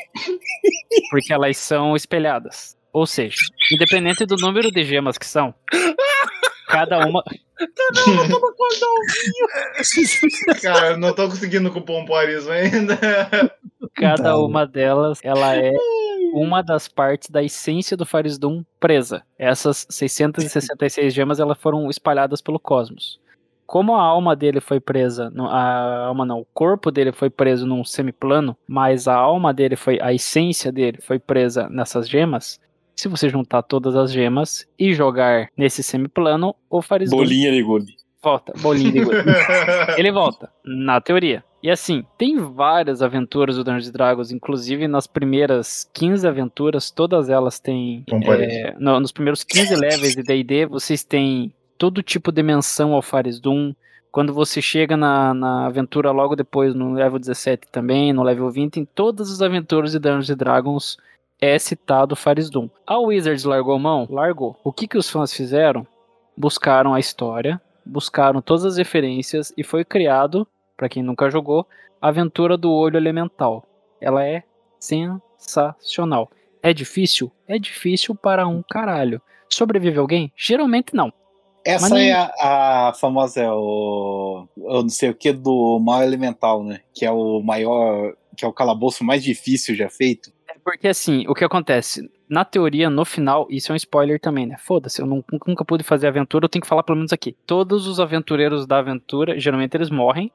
Porque elas são espelhadas. Ou seja, independente do número de gemas que são, cada uma. <laughs> Cara, eu não tô conseguindo com o pompoarismo ainda. Cada Tá. uma delas, ela é uma das partes da essência do Farisdum presa. Essas 666 gemas, elas foram espalhadas pelo cosmos. Como a alma dele foi presa, a alma não, o corpo dele foi preso num semiplano, mas a alma dele foi, a essência dele foi presa nessas gemas. Se você juntar todas as gemas e jogar nesse semiplano, o Farisdum Bolinha de gude. volta, bolinha de gude. <laughs> Ele volta, na teoria. E assim, tem várias aventuras do Dungeons Dragons, inclusive nas primeiras 15 aventuras, todas elas têm. É, no- nos primeiros 15 levels de DD, vocês têm todo tipo de menção ao Farisdum. Quando você chega na, na aventura logo depois, no level 17 também, no level 20, em todas as aventuras de Dungeons Dragons é citado Farisdum. A Wizards largou mão? Largou. O que, que os fãs fizeram? Buscaram a história, buscaram todas as referências e foi criado, pra quem nunca jogou, a aventura do olho elemental. Ela é sensacional. É difícil? É difícil para um caralho. Sobrevive alguém? Geralmente não. Essa Mas é a, a famosa, é o. Eu não sei o que, do mal elemental, né? Que é o maior. Que é o calabouço mais difícil já feito. É porque assim, o que acontece? Na teoria, no final, isso é um spoiler também, né? Foda-se, eu nun- nunca pude fazer aventura, eu tenho que falar pelo menos aqui. Todos os aventureiros da aventura, geralmente eles morrem?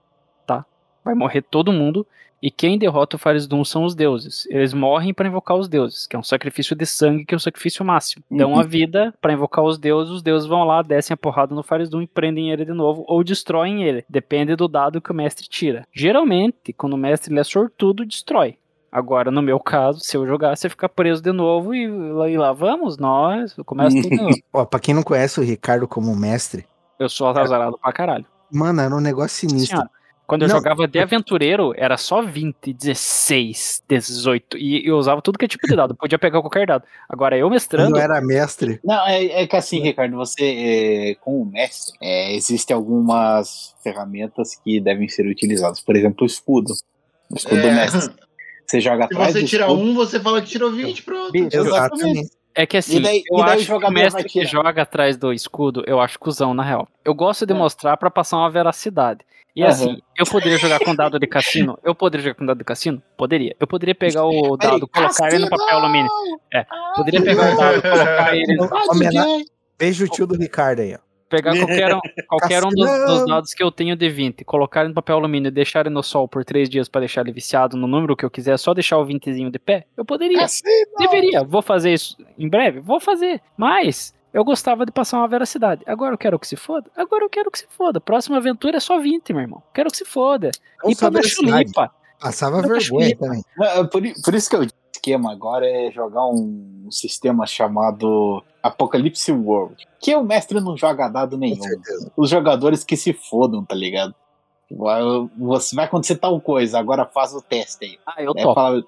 Vai morrer todo mundo. E quem derrota o Farisdum são os deuses. Eles morrem para invocar os deuses, que é um sacrifício de sangue, que é o sacrifício máximo. Dão a vida para invocar os deuses, os deuses vão lá, descem a porrada no Farisdum e prendem ele de novo, ou destroem ele. Depende do dado que o mestre tira. Geralmente, quando o mestre ele é sortudo, destrói. Agora, no meu caso, se eu jogar, você fica preso de novo e, e lá vamos, nós, começa tudo de <laughs> novo. Ó, pra quem não conhece o Ricardo como mestre, Eu sou azarado pra caralho. mano, era um negócio sinistro. Senhora, quando eu Não. jogava de aventureiro, era só 20, 16, 18. E eu usava tudo que é tipo de dado. Podia pegar qualquer dado. Agora eu mestrando. eu era mestre, Não, é, é que assim, Ricardo, você, é, como mestre, é, existem algumas ferramentas que devem ser utilizadas. Por exemplo, o escudo. O escudo do É. mestre. Você joga Se atrás você do tira escudo. um, você fala que tirou 20, pronto. exatamente. É que assim, daí- eu o acho que o mestre que joga atrás do escudo, eu acho cuzão, na real. Eu gosto de É. mostrar pra passar uma veracidade. E Aham. assim, eu poderia jogar com dado de cassino? Eu poderia jogar com dado de cassino? Poderia. Eu poderia pegar o dado, colocar ele no papel alumínio. É, poderia pegar o dado, colocar ele. Homena- Veja o tio do Ricardo aí, ó. pegar qualquer um, qualquer um dos, dos dados que eu tenho de 20, colocar ele no papel alumínio e deixar ele no sol por três dias pra deixar ele viciado no número que eu quiser, só deixar o 20zinho de pé, eu poderia. Deveria. Vou fazer isso em breve? Vou fazer. Mas eu gostava de passar uma veracidade. Agora eu quero que se foda? Agora eu quero que se foda. Próxima aventura é só 20, meu irmão. Quero que se foda. Não E pra dar chulipa. Passava vergonha também. Ah, Por, por isso que eu disse o esquema agora é jogar um sistema chamado Apocalypse World. Que o mestre não joga dado nenhum. Os jogadores que se fodam, tá ligado? Vai, você vai acontecer tal coisa, agora faz o teste aí. Ah, eu topo. fala,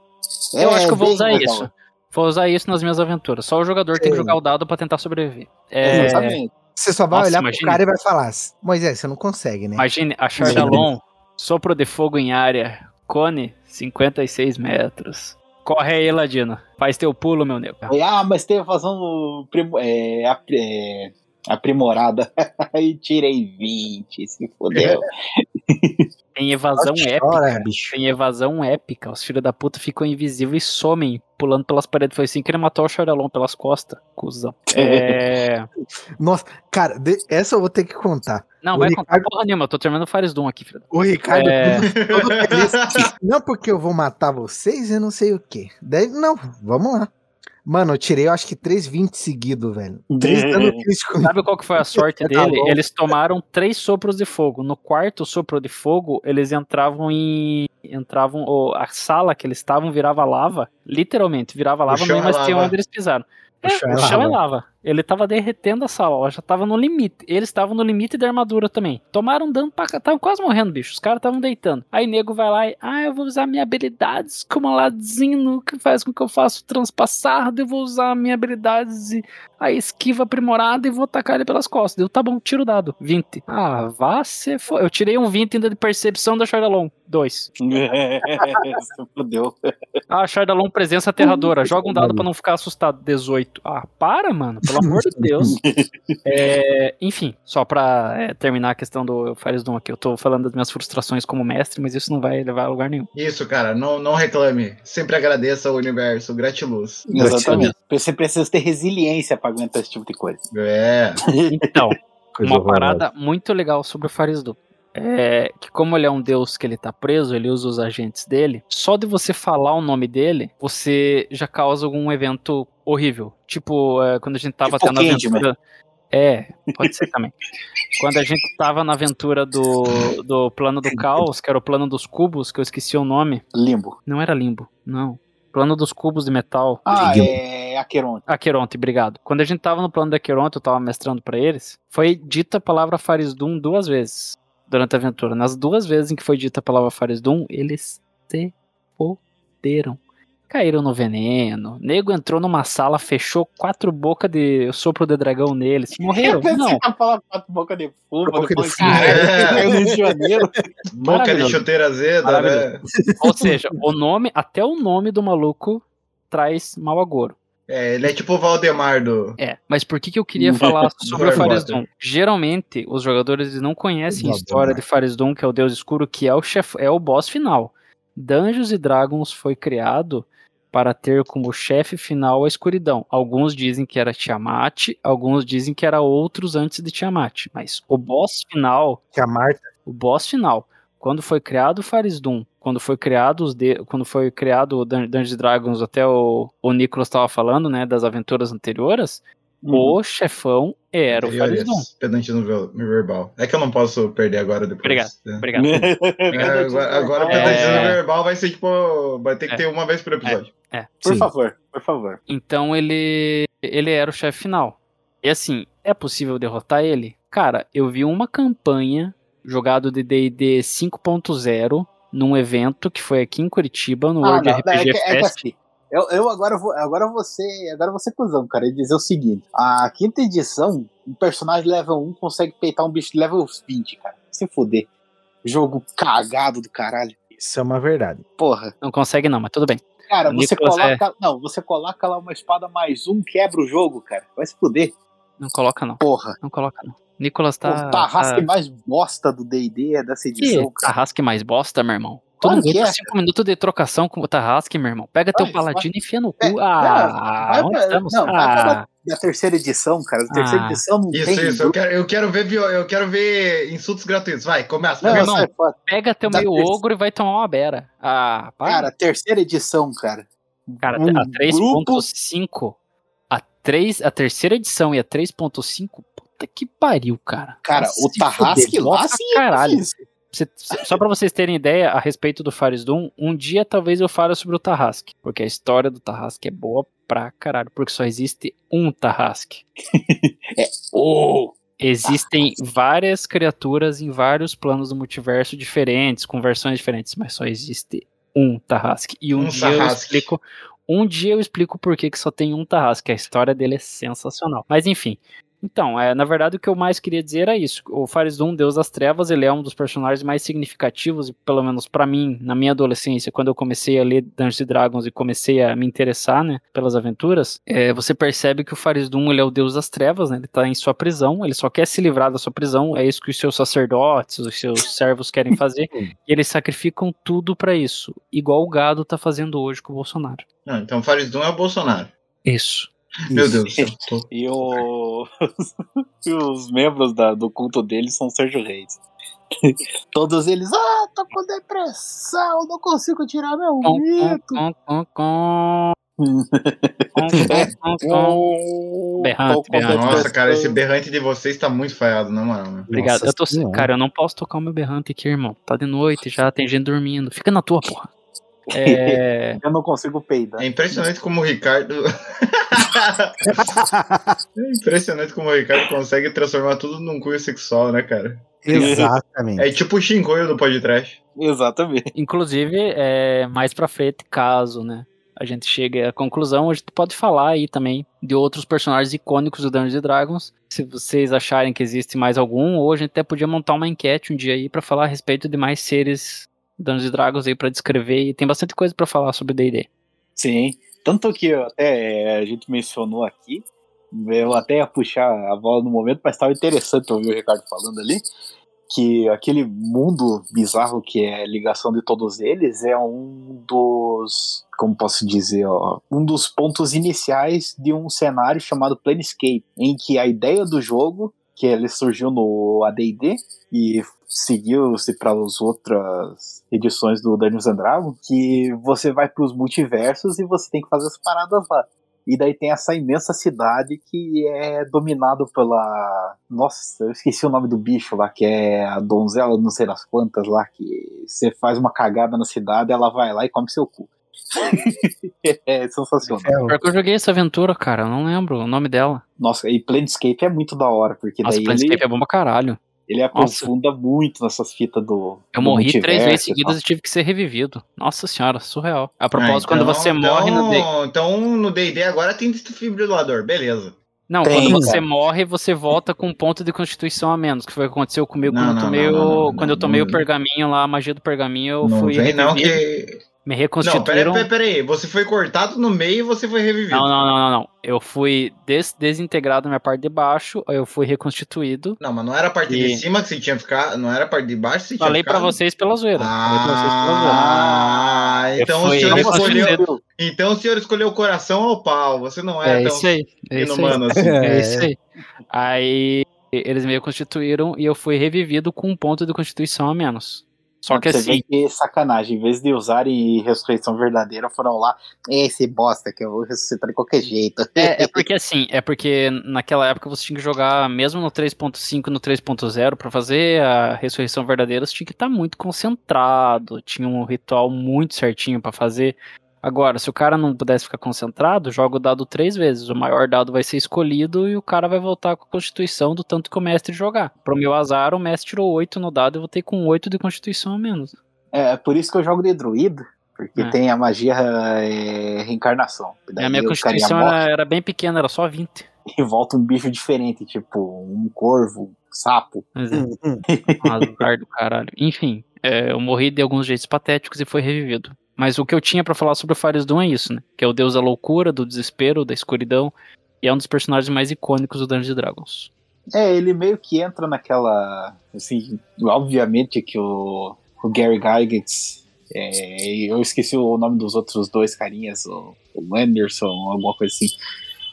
Eu é, acho que eu vou bem usar legal. Vou usar isso nas minhas aventuras. Só o jogador tem que Sim. jogar o dado pra tentar sobreviver. É, Exatamente. Você só vai Nossa, olhar imagina. pro cara e vai falar assim, Moisés, você não consegue, né? imagine a Chardalon, sopro de fogo em área, cone, 56 metros. Corre aí, Ladino. Faz teu pulo, meu nego. Aí, ah, mas teve fazendo primo- é, ap- é, aprimorada. <laughs> Aí tirei 20, se fodeu. <laughs> Tem evasão Chora, épica. bicho. Tem evasão épica. Os filhos da puta ficam invisíveis e somem, pulando pelas paredes. Foi assim que ele matou o Chardalon pelas costas. Cusão. <laughs> É... Nossa, cara, de- essa eu vou ter que contar. Não, O vai contar Ricardo- porra nenhuma. Eu tô terminando o Fares Doom aqui, filho. O Ricardo, É. Não porque eu vou matar vocês, eu não sei o quê. Daí, não, vamos lá. Mano, eu tirei, eu acho que 3,20 seguido, velho. Três dano crítico. Sabe qual que foi a <laughs> sorte Tá dele? bom. Eles tomaram três sopros de fogo. No quarto sopro de fogo, eles entravam em. Entravam. ou a sala que eles estavam virava lava. Literalmente, virava lava, nem é tinha onde eles pisaram. O É, é o chão é lava. Ele tava derretendo a sala, já tava no limite. Eles estavam no limite da armadura também. Tomaram dano pra cá, estavam quase morrendo, bicho. Os caras estavam deitando. Aí nego vai lá e, ah, eu vou usar minha habilidades como ladino, que faz com que eu faça o transpassado. Eu vou usar minha habilidades e a esquiva aprimorada e vou atacar ele pelas costas. Deu, tá bom, tira o dado. 20. Ah, vá se for. Eu tirei um 20 ainda de percepção da Chardalon. 2. se fodeu. Ah, Chardalon, presença aterradora. Joga um dado pra não ficar assustado. 18. Ah, para, mano. Pelo amor de Deus. <laughs> É, enfim, só pra é, terminar a questão do Fires Doom aqui. Eu tô falando das minhas frustrações como mestre, mas isso não vai levar a lugar nenhum. Isso, cara, não, não reclame. Sempre agradeça ao universo, gratiluz. Exatamente. Você precisa ter resiliência pra aguentar esse tipo de coisa. É. Então, Coisa uma parada muito legal sobre o Faris Doom. É que como ele é um deus que ele tá preso, ele usa os agentes dele. Só de você falar o nome dele, você já causa algum evento horrível. Tipo, é, quando a gente tava Tipo tendo a Candyman. aventura. É, pode ser também. <laughs> Quando a gente tava na aventura do, do plano do caos, que era o plano dos cubos, que eu esqueci o nome. Limbo. Não era limbo, não. Plano dos cubos de metal. Ah, é Aqueronte. Aqueronte, obrigado. Quando a gente tava no plano da Aqueronte, eu tava mestrando pra eles, foi dita a palavra Farisdum duas vezes durante a aventura. Nas duas vezes em que foi dita a palavra Farisdum, eles se foderam. Caíram no veneno. Nego entrou numa sala, fechou quatro bocas de sopro de dragão neles. Morreram? <laughs> Você Não. tá falando quatro boca de fumo, Boca de fumo. no Rio de Janeiro. <laughs> Boca de chuteira azeda, né? Ou seja, o nome, até o nome do maluco traz mau agouro. É, ele é tipo o Valdemar do. É, mas por que, que eu queria falar <laughs> sobre o. Doom? Geralmente, os jogadores eles não conhecem a Exato, história de Faris Doom, que é o Deus Escuro, que é o, chef, é o boss final. Dungeons e Dragons foi criado para ter como chefe final a escuridão. Alguns dizem que era Tiamat, alguns dizem que era outros antes de Tiamat. Mas o boss final a Marta o boss final. Quando foi criado o Faris Doom, quando foi criado os de... quando foi criado o Dun- Dungeons and Dragons, até o, o Nicolas estava falando, né, das aventuras anteriores, o chefão era o Faris Doom. Pedante no ver- no verbal. É que eu não posso perder agora depois. Obrigado. É. Obrigado. É, agora, agora É. pedante no verbal vai ser tipo. Vai ter que É. ter uma vez por episódio. Por Sim. favor, por favor. Então ele ele era o chefe final. E assim, é possível derrotar ele? Cara, eu vi uma campanha jogado de D&D 5.0 num evento que foi aqui em Curitiba, no Ah, World não, RPG é que- é Fest. assim, eu, eu agora vou, agora você, agora você cuzão, cara, e dizer o seguinte: a quinta edição, um personagem level 1 consegue peitar um bicho de level 20, cara. Se fuder. Jogo cagado do caralho. Isso é uma verdade. Porra. Não consegue não, mas tudo bem. Cara, O você Nicolas coloca. Não, você coloca lá uma espada mais um, quebra o jogo, cara. Vai se fuder. Não coloca não. Porra. Não coloca não. Nicolas o tá... tarrasque tá... mais bosta do DD é dessa Que edição, cara. Tarrasque mais bosta, meu irmão? Claro não que aguenta é, 5 minutos de trocação com o Tarrasque, meu irmão. Pega teu Vai, paladino e enfia no É, cu. não, Ah, vai onde pra- estamos? não, ah, da terceira edição, cara. A terceira Ah. edição não Isso, tem. isso. Eu quero, eu quero ver eu quero ver insultos gratuitos. Vai, começa. Não, Meu irmão. sai fora. Pega teu Da meio terceira- ogro e vai tomar uma beira. Ah, para. Cara, a terceira edição, cara. Cara, um a 3.5, a, 3, a terceira edição e a 3.5, puta que pariu, cara. Cara, Vai o Tarrasque lá nossa, sim é caralho. difícil. Cê- só pra vocês terem ideia a respeito do Fares Doom, um dia talvez eu fale sobre o Tarrasque, porque a história do Tarrasque é boa pra caralho, porque só existe um Tarrasque. <laughs> Oh, Existem várias criaturas em vários planos do multiverso diferentes, com versões diferentes, mas só existe um Tarrasque. E um, Um dia eu Tarrasque. explico. Um dia eu explico por que, que só tem um Tarrasque. A história dele é sensacional. Mas enfim. Então, é, na verdade, o que eu mais queria dizer era isso. O Fares Doom, Deus das Trevas, ele é um dos personagens mais significativos, pelo menos pra mim, na minha adolescência, quando eu comecei a ler Dungeons and Dragons e comecei a me interessar, né, pelas aventuras, é, você percebe que o Fares Doom, ele é o Deus das Trevas, né, ele tá em sua prisão, ele só quer se livrar da sua prisão, é isso que os seus sacerdotes, os seus servos querem fazer, <laughs> e eles sacrificam tudo pra isso, igual o gado tá fazendo hoje com o Bolsonaro. Não, então Fares Doom é o Bolsonaro. Isso. Meu Deus do céu. tô- <laughs> E, o... <laughs> e os membros da- do culto dele são Sérgio Reis. <laughs> Todos eles, ah, tô com depressão, não consigo tirar meu mito. Berrante, berrante. Nossa, cara, esse berrante de vocês tá muito falhado, na moral. né? Obrigado. Nossa eu tô, cara, eu não posso tocar o meu berrante aqui, irmão. Tá de noite já, tem gente dormindo. Fica na tua, porra. É, Eu não consigo peidar. É impressionante como o Ricardo. <laughs> é impressionante como o Ricardo consegue transformar tudo num cunho sexual, né, cara? Exatamente. É tipo o Shinkoio do podcast. Exatamente. inclusive, é, mais pra frente, caso, né? A gente chegue à conclusão, a gente pode falar aí também de outros personagens icônicos do Dungeons and Dragons. Se vocês acharem que existe mais algum, ou a gente até podia montar uma enquete um dia aí pra falar a respeito de mais seres Dungeons Dragons aí pra descrever. E tem bastante coisa pra falar sobre D&D. Sim. Tanto que até a gente mencionou aqui, eu até ia puxar a bola no momento, mas estava interessante ouvir o Ricardo falando ali, que aquele mundo bizarro que é a ligação de todos eles é um dos, como posso dizer, ó, um dos pontos iniciais de um cenário chamado Planescape, em que a ideia do jogo, que ele surgiu no AD&D e seguiu-se para as outras edições do Dungeons and Dragons, que você vai para os multiversos e você tem que fazer as paradas lá. E daí tem essa imensa cidade que é dominado pela. Nossa, eu esqueci o nome do bicho lá, que é a donzela, não sei das quantas lá, que você faz uma cagada na cidade, ela vai lá e come seu cu. <laughs> é sensacional. É, eu joguei essa aventura, cara, eu não lembro o nome dela. Nossa, e Planescape é muito da hora, porque Nossa, daí Planescape ele, é bom pra caralho. ele aprofunda muito nessas fitas do. Eu do morri três vezes seguidas e tive que ser revivido. Nossa senhora, surreal. A propósito, Ah, quando então- você morre no D. então, Então no DD agora tem desfibrilador, beleza. Não, Tem, quando você cara. morre, você volta com um ponto de constituição a menos, que foi o que aconteceu comigo Não, quando eu não, tomei, não, o, não, não, quando eu não, tomei não. o pergaminho lá, a magia do pergaminho, eu não fui não revivido, que... me Não, peraí, reconstituíram. peraí, peraí. Você foi cortado no meio e você foi revivido. Não, não, não, não, não. Eu fui des- desintegrado na minha parte de baixo, aí eu fui reconstituído. Não, mas não era a parte E- de cima que você tinha ficado, não era a parte de baixo que você Falei tinha pra ficado? vocês pela zoeira. Falei pra vocês pela zoeira. Ah, então o senhor escolheu, então o senhor escolheu o coração ou o pau. Você não é, É tão isso aí. É isso aí. <laughs> assim. É isso aí. Aí eles me reconstituíram e eu fui revivido com um ponto de constituição a menos. Só que Você assim, vê que sacanagem, em vez de usarem ressurreição verdadeira, foram lá, esse bosta que eu vou ressuscitar de qualquer jeito. É, é <laughs> porque assim, é porque naquela época você tinha que jogar, mesmo no 3.5 no 3.0, pra fazer a ressurreição verdadeira, você tinha que estar muito concentrado, tinha um ritual muito certinho pra fazer. Agora, se o cara não pudesse ficar concentrado, joga o dado três vezes. O maior dado vai ser escolhido e o cara vai voltar com a constituição do tanto que o mestre jogar. Pro meu azar, o mestre tirou 8 no dado e eu voltei com 8 de constituição a menos. É por isso que eu jogo de druida, porque É. tem a magia é, reencarnação. Daí a minha constituição era, era bem pequena, era só 20. <laughs> e volta um bicho diferente, tipo um corvo, um sapo. Mas é. Hum, hum. <laughs> Um azar do caralho. Enfim, é, eu morri de alguns jeitos patéticos e foi revivido. Mas o que eu tinha pra falar sobre o Fares Doom é isso, né? Que é o deus da loucura, do desespero, da escuridão. E é um dos personagens mais icônicos do Dungeons and Dragons. É, ele meio que entra naquela. Assim, obviamente que o, o Gary Gygax. É, eu esqueci o nome dos outros dois carinhas, o, o Anderson, alguma coisa assim.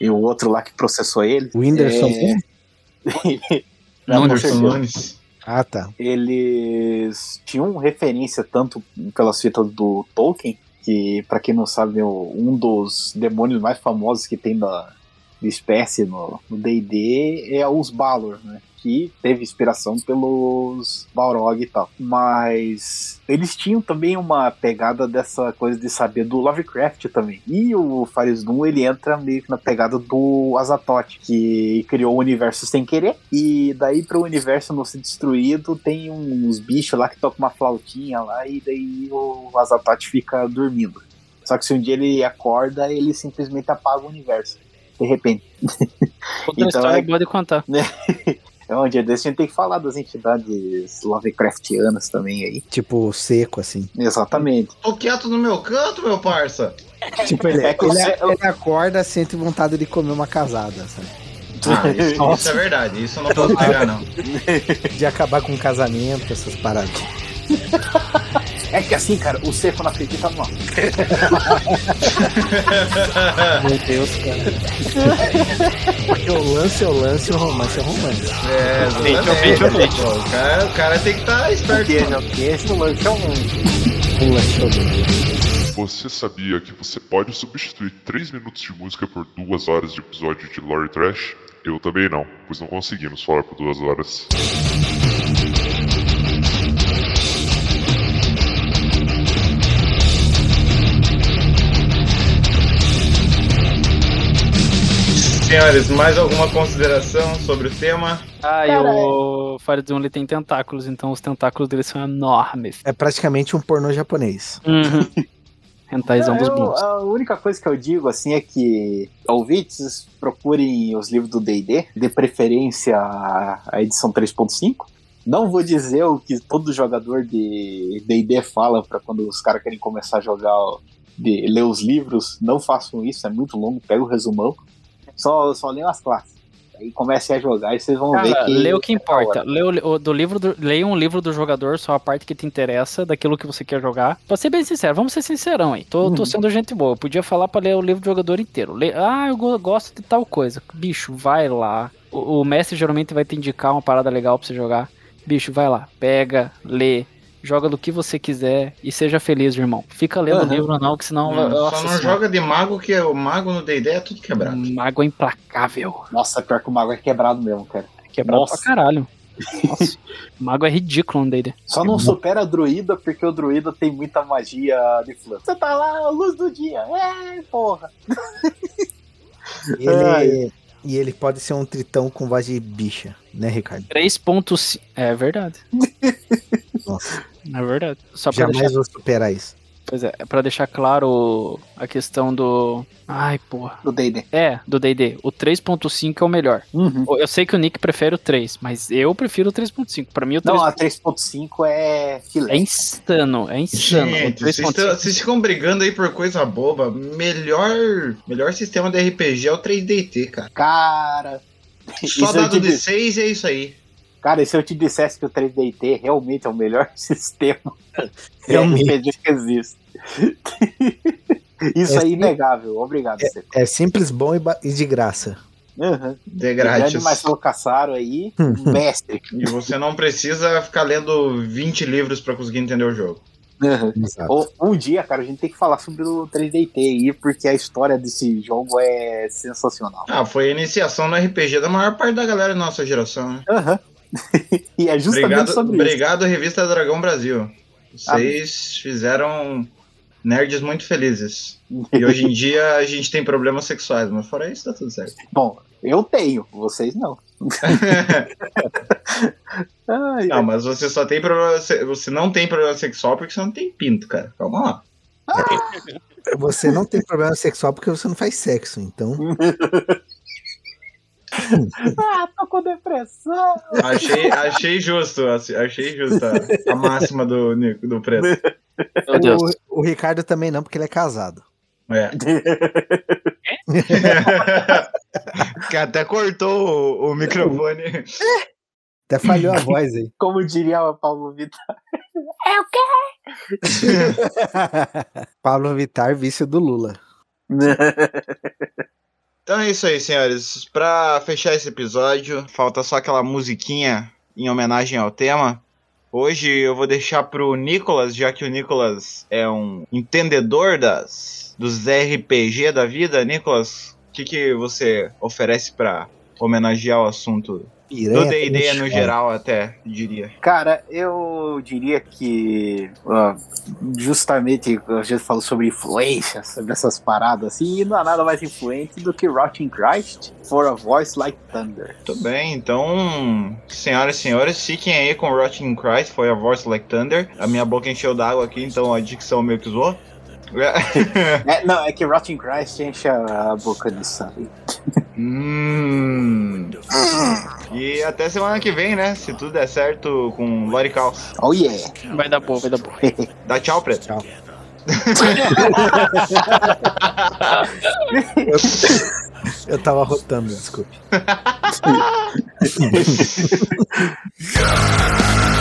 E o outro lá que processou ele. O Whindersson. É... Não. Nunes. <laughs> Ah, tá. eles tinham referência tanto pelas fitas do Tolkien, que pra quem não sabe, é um dos demônios mais famosos que tem da, da espécie no D&D é os Balor, né? Que teve inspiração pelos Balrog e tal. Mas eles tinham também uma pegada dessa coisa de saber do Lovecraft também. E o Faris Doom, ele entra meio que na pegada do Azatoth, que criou o universo sem querer. E daí para o universo não ser destruído, tem uns bichos lá que tocam uma flautinha lá e daí o Azatoth fica dormindo. Só que se um dia ele acorda, ele simplesmente apaga o universo. De repente. Outra <laughs> Então história é- boa de contar. É um dia desse a gente tem que falar das entidades Lovecraftianas também aí. Tipo, seco, assim. Exatamente. Tô quieto no meu canto, meu parça. Tipo, ele, É ele, você- ele acorda, sente vontade de comer uma casada, sabe? Ah, isso, <laughs> isso é verdade, isso eu não posso negar, não. De acabar com um casamento, essas paradas. <laughs> É que assim, cara, o seco não acredita não. <laughs> Meu Deus, cara. Porque o lance é o lance o romance é o romance. É, exatamente. o, cara, o cara tem que estar esperto. Porque já que esse lance é um O lance é o lance. Você sabia que você pode substituir 3 minutos de música por 2 horas de episódio de Lore Trash? Eu também não, pois não conseguimos falar por 2 horas. Senhores, mais alguma consideração sobre o tema? Ah, e o Fire Doom ele tem tentáculos, então os tentáculos dele são enormes. É praticamente um pornô japonês. Uhum. <laughs> Rentaizão dos bons. a única coisa que eu digo assim é que ouvintes procurem os livros do D&D, de preferência a edição 3.5. Não vou dizer o que todo jogador de D&D fala para quando os caras querem começar a jogar, de ler os livros. Não façam isso, é muito longo, pega o resumão. Só, só leiam as classes. Aí comecem a jogar e vocês vão ver Cara, que... lê o que é importa. hora. Lê o, do livro do, leia um livro do jogador, só a parte que te interessa, daquilo que você quer jogar. Pra ser bem sincero, vamos ser sincerão aí. Tô, tô Uhum. sendo gente boa. Eu podia falar pra ler o livro do jogador inteiro. Lê- ah, eu go- gosto de tal coisa. Bicho, vai lá. O, o mestre geralmente vai te indicar uma parada legal pra você jogar. Bicho, vai lá. Pega, lê. Joga do que você quiser e seja feliz, irmão. Fica lendo o Aham. livro, não, que senão. Não, nossa só não senhora, joga de mago, que o mago no D&D é tudo quebrado. Mago é implacável. Nossa, pior que o mago é quebrado mesmo, cara. Quebrado Nossa. pra caralho. <laughs> Nossa, mago é ridículo no D&D. Só não supera a druida porque o druida tem muita magia de flã. Você tá lá, a luz do dia. É, porra. E ele, e ele pode ser um tritão com voz de bicha, né, Ricardo? 3.5. É verdade. Nossa, É verdade. Só jamais deixar, vou superar isso. pois é, pra deixar claro a questão do. Ai, porra. Do D&D. É, do DD. O 3.5 é o melhor. Uhum. Eu sei que o Nick prefere o 3, mas eu prefiro o 3.5. Pra mim, o 3 Não, a 3.5 é filé. é insano. É insano. Gente, 3.5. vocês ficam brigando aí por coisa boba. Melhor, melhor sistema de RPG é o 3DT, cara. Cara. Só dado te de disse. 6 é isso aí. Cara, e se eu te dissesse que o 3DT realmente é o melhor <laughs> sistema <laughs> Realmente. Que existe? <laughs> Isso É é inegável. Obrigado, Seco. É simples, bom e, e de graça. Uhum. De grátis. Marcelo Cassaro aí, mestre. E você não precisa ficar lendo 20 livros pra conseguir entender o jogo. Uhum. Um dia, cara, a gente tem que falar sobre o 3DT aí, porque a história desse jogo é sensacional. Ah, foi a iniciação no RPG da maior parte da galera da nossa geração, né? Aham. <laughs> e é justamente Obrigado, sobre isso. obrigado Revista Dragão Brasil. Vocês fizeram nerds muito felizes. E hoje em <laughs> dia a gente tem problemas sexuais, mas fora isso tá tudo certo. Bom, eu tenho, vocês não. <laughs> Ai, não, mas você só tem problema. Você não tem problema sexual porque você não tem pinto, cara. Calma lá. Você não tem problema sexual porque você não faz sexo, então. <laughs> ah, tô com depressão. Achei, achei justo, assim, achei justo a, a máxima do, do preto. O, o Ricardo também não, porque ele é casado. É. <laughs> que até cortou o, o microfone. Até falhou a <laughs> voz aí. Como diria o Paulo Vitor. Pablo Vittar, <laughs> vice do Lula. Então é isso aí, senhores. Pra fechar esse episódio, falta só aquela musiquinha em homenagem ao tema. Hoje eu vou deixar pro Nicolas, já que o Nicolas é um entendedor das dos RPG da vida. Nicolas, o que, que você oferece pra homenagear o assunto do Piranha D&D no geral até, diria. Cara, eu diria que ó, justamente a gente falou sobre influência, sobre essas paradas assim, e não há nada mais influente do que Rotting Christ for a Voice Like Thunder. Tudo bem, então, senhoras e senhores, fiquem aí com Rotting Christ, foi a Voice Like Thunder. A minha boca encheu d'água aqui, então a dicção meio que zoou. É, não, é que Rotting Christ enche a, a boca de sangue. hum. E até semana que vem, né? Se tudo der certo com Lori Caos. Oh yeah! Vai dar boa, vai dar boa. <laughs> Dá tchau, Preto. Tchau. <laughs> Eu tava rotando, desculpe. <laughs>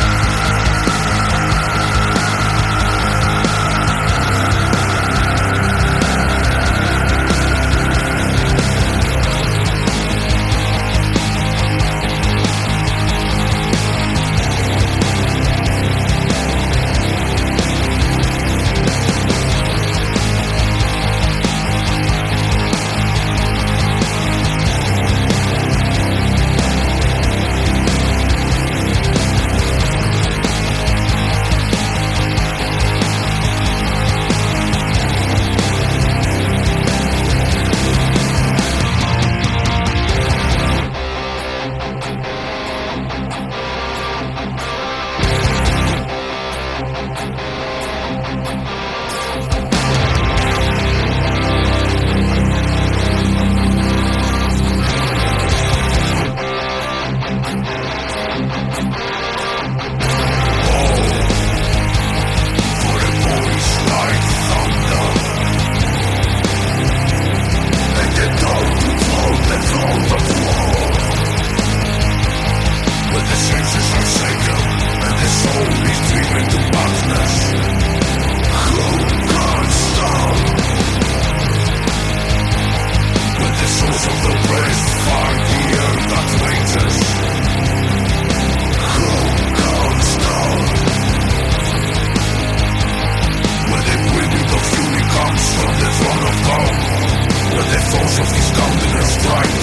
Of stomping and strike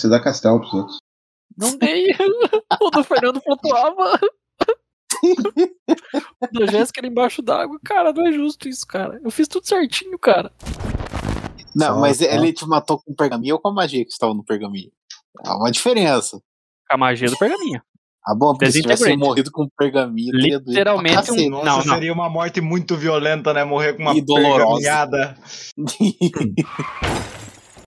você dá castelo pros outros. Não dei. o do Fernando flutuava. o <laughs> da Jéssica era embaixo d'água. Cara, não é justo isso, cara. Eu fiz tudo certinho, cara. Não, Só- mas só- ele te matou com pergaminho ou com a magia que estava no pergaminho? Há uma diferença. A magia do pergaminho. Ah, bom, porque se tivesse morrido com pergaminho, doído pra Literalmente um-. Nossa, Não, não. seria uma morte muito violenta, né? Morrer com uma E dolorosa. pergaminhada. <laughs>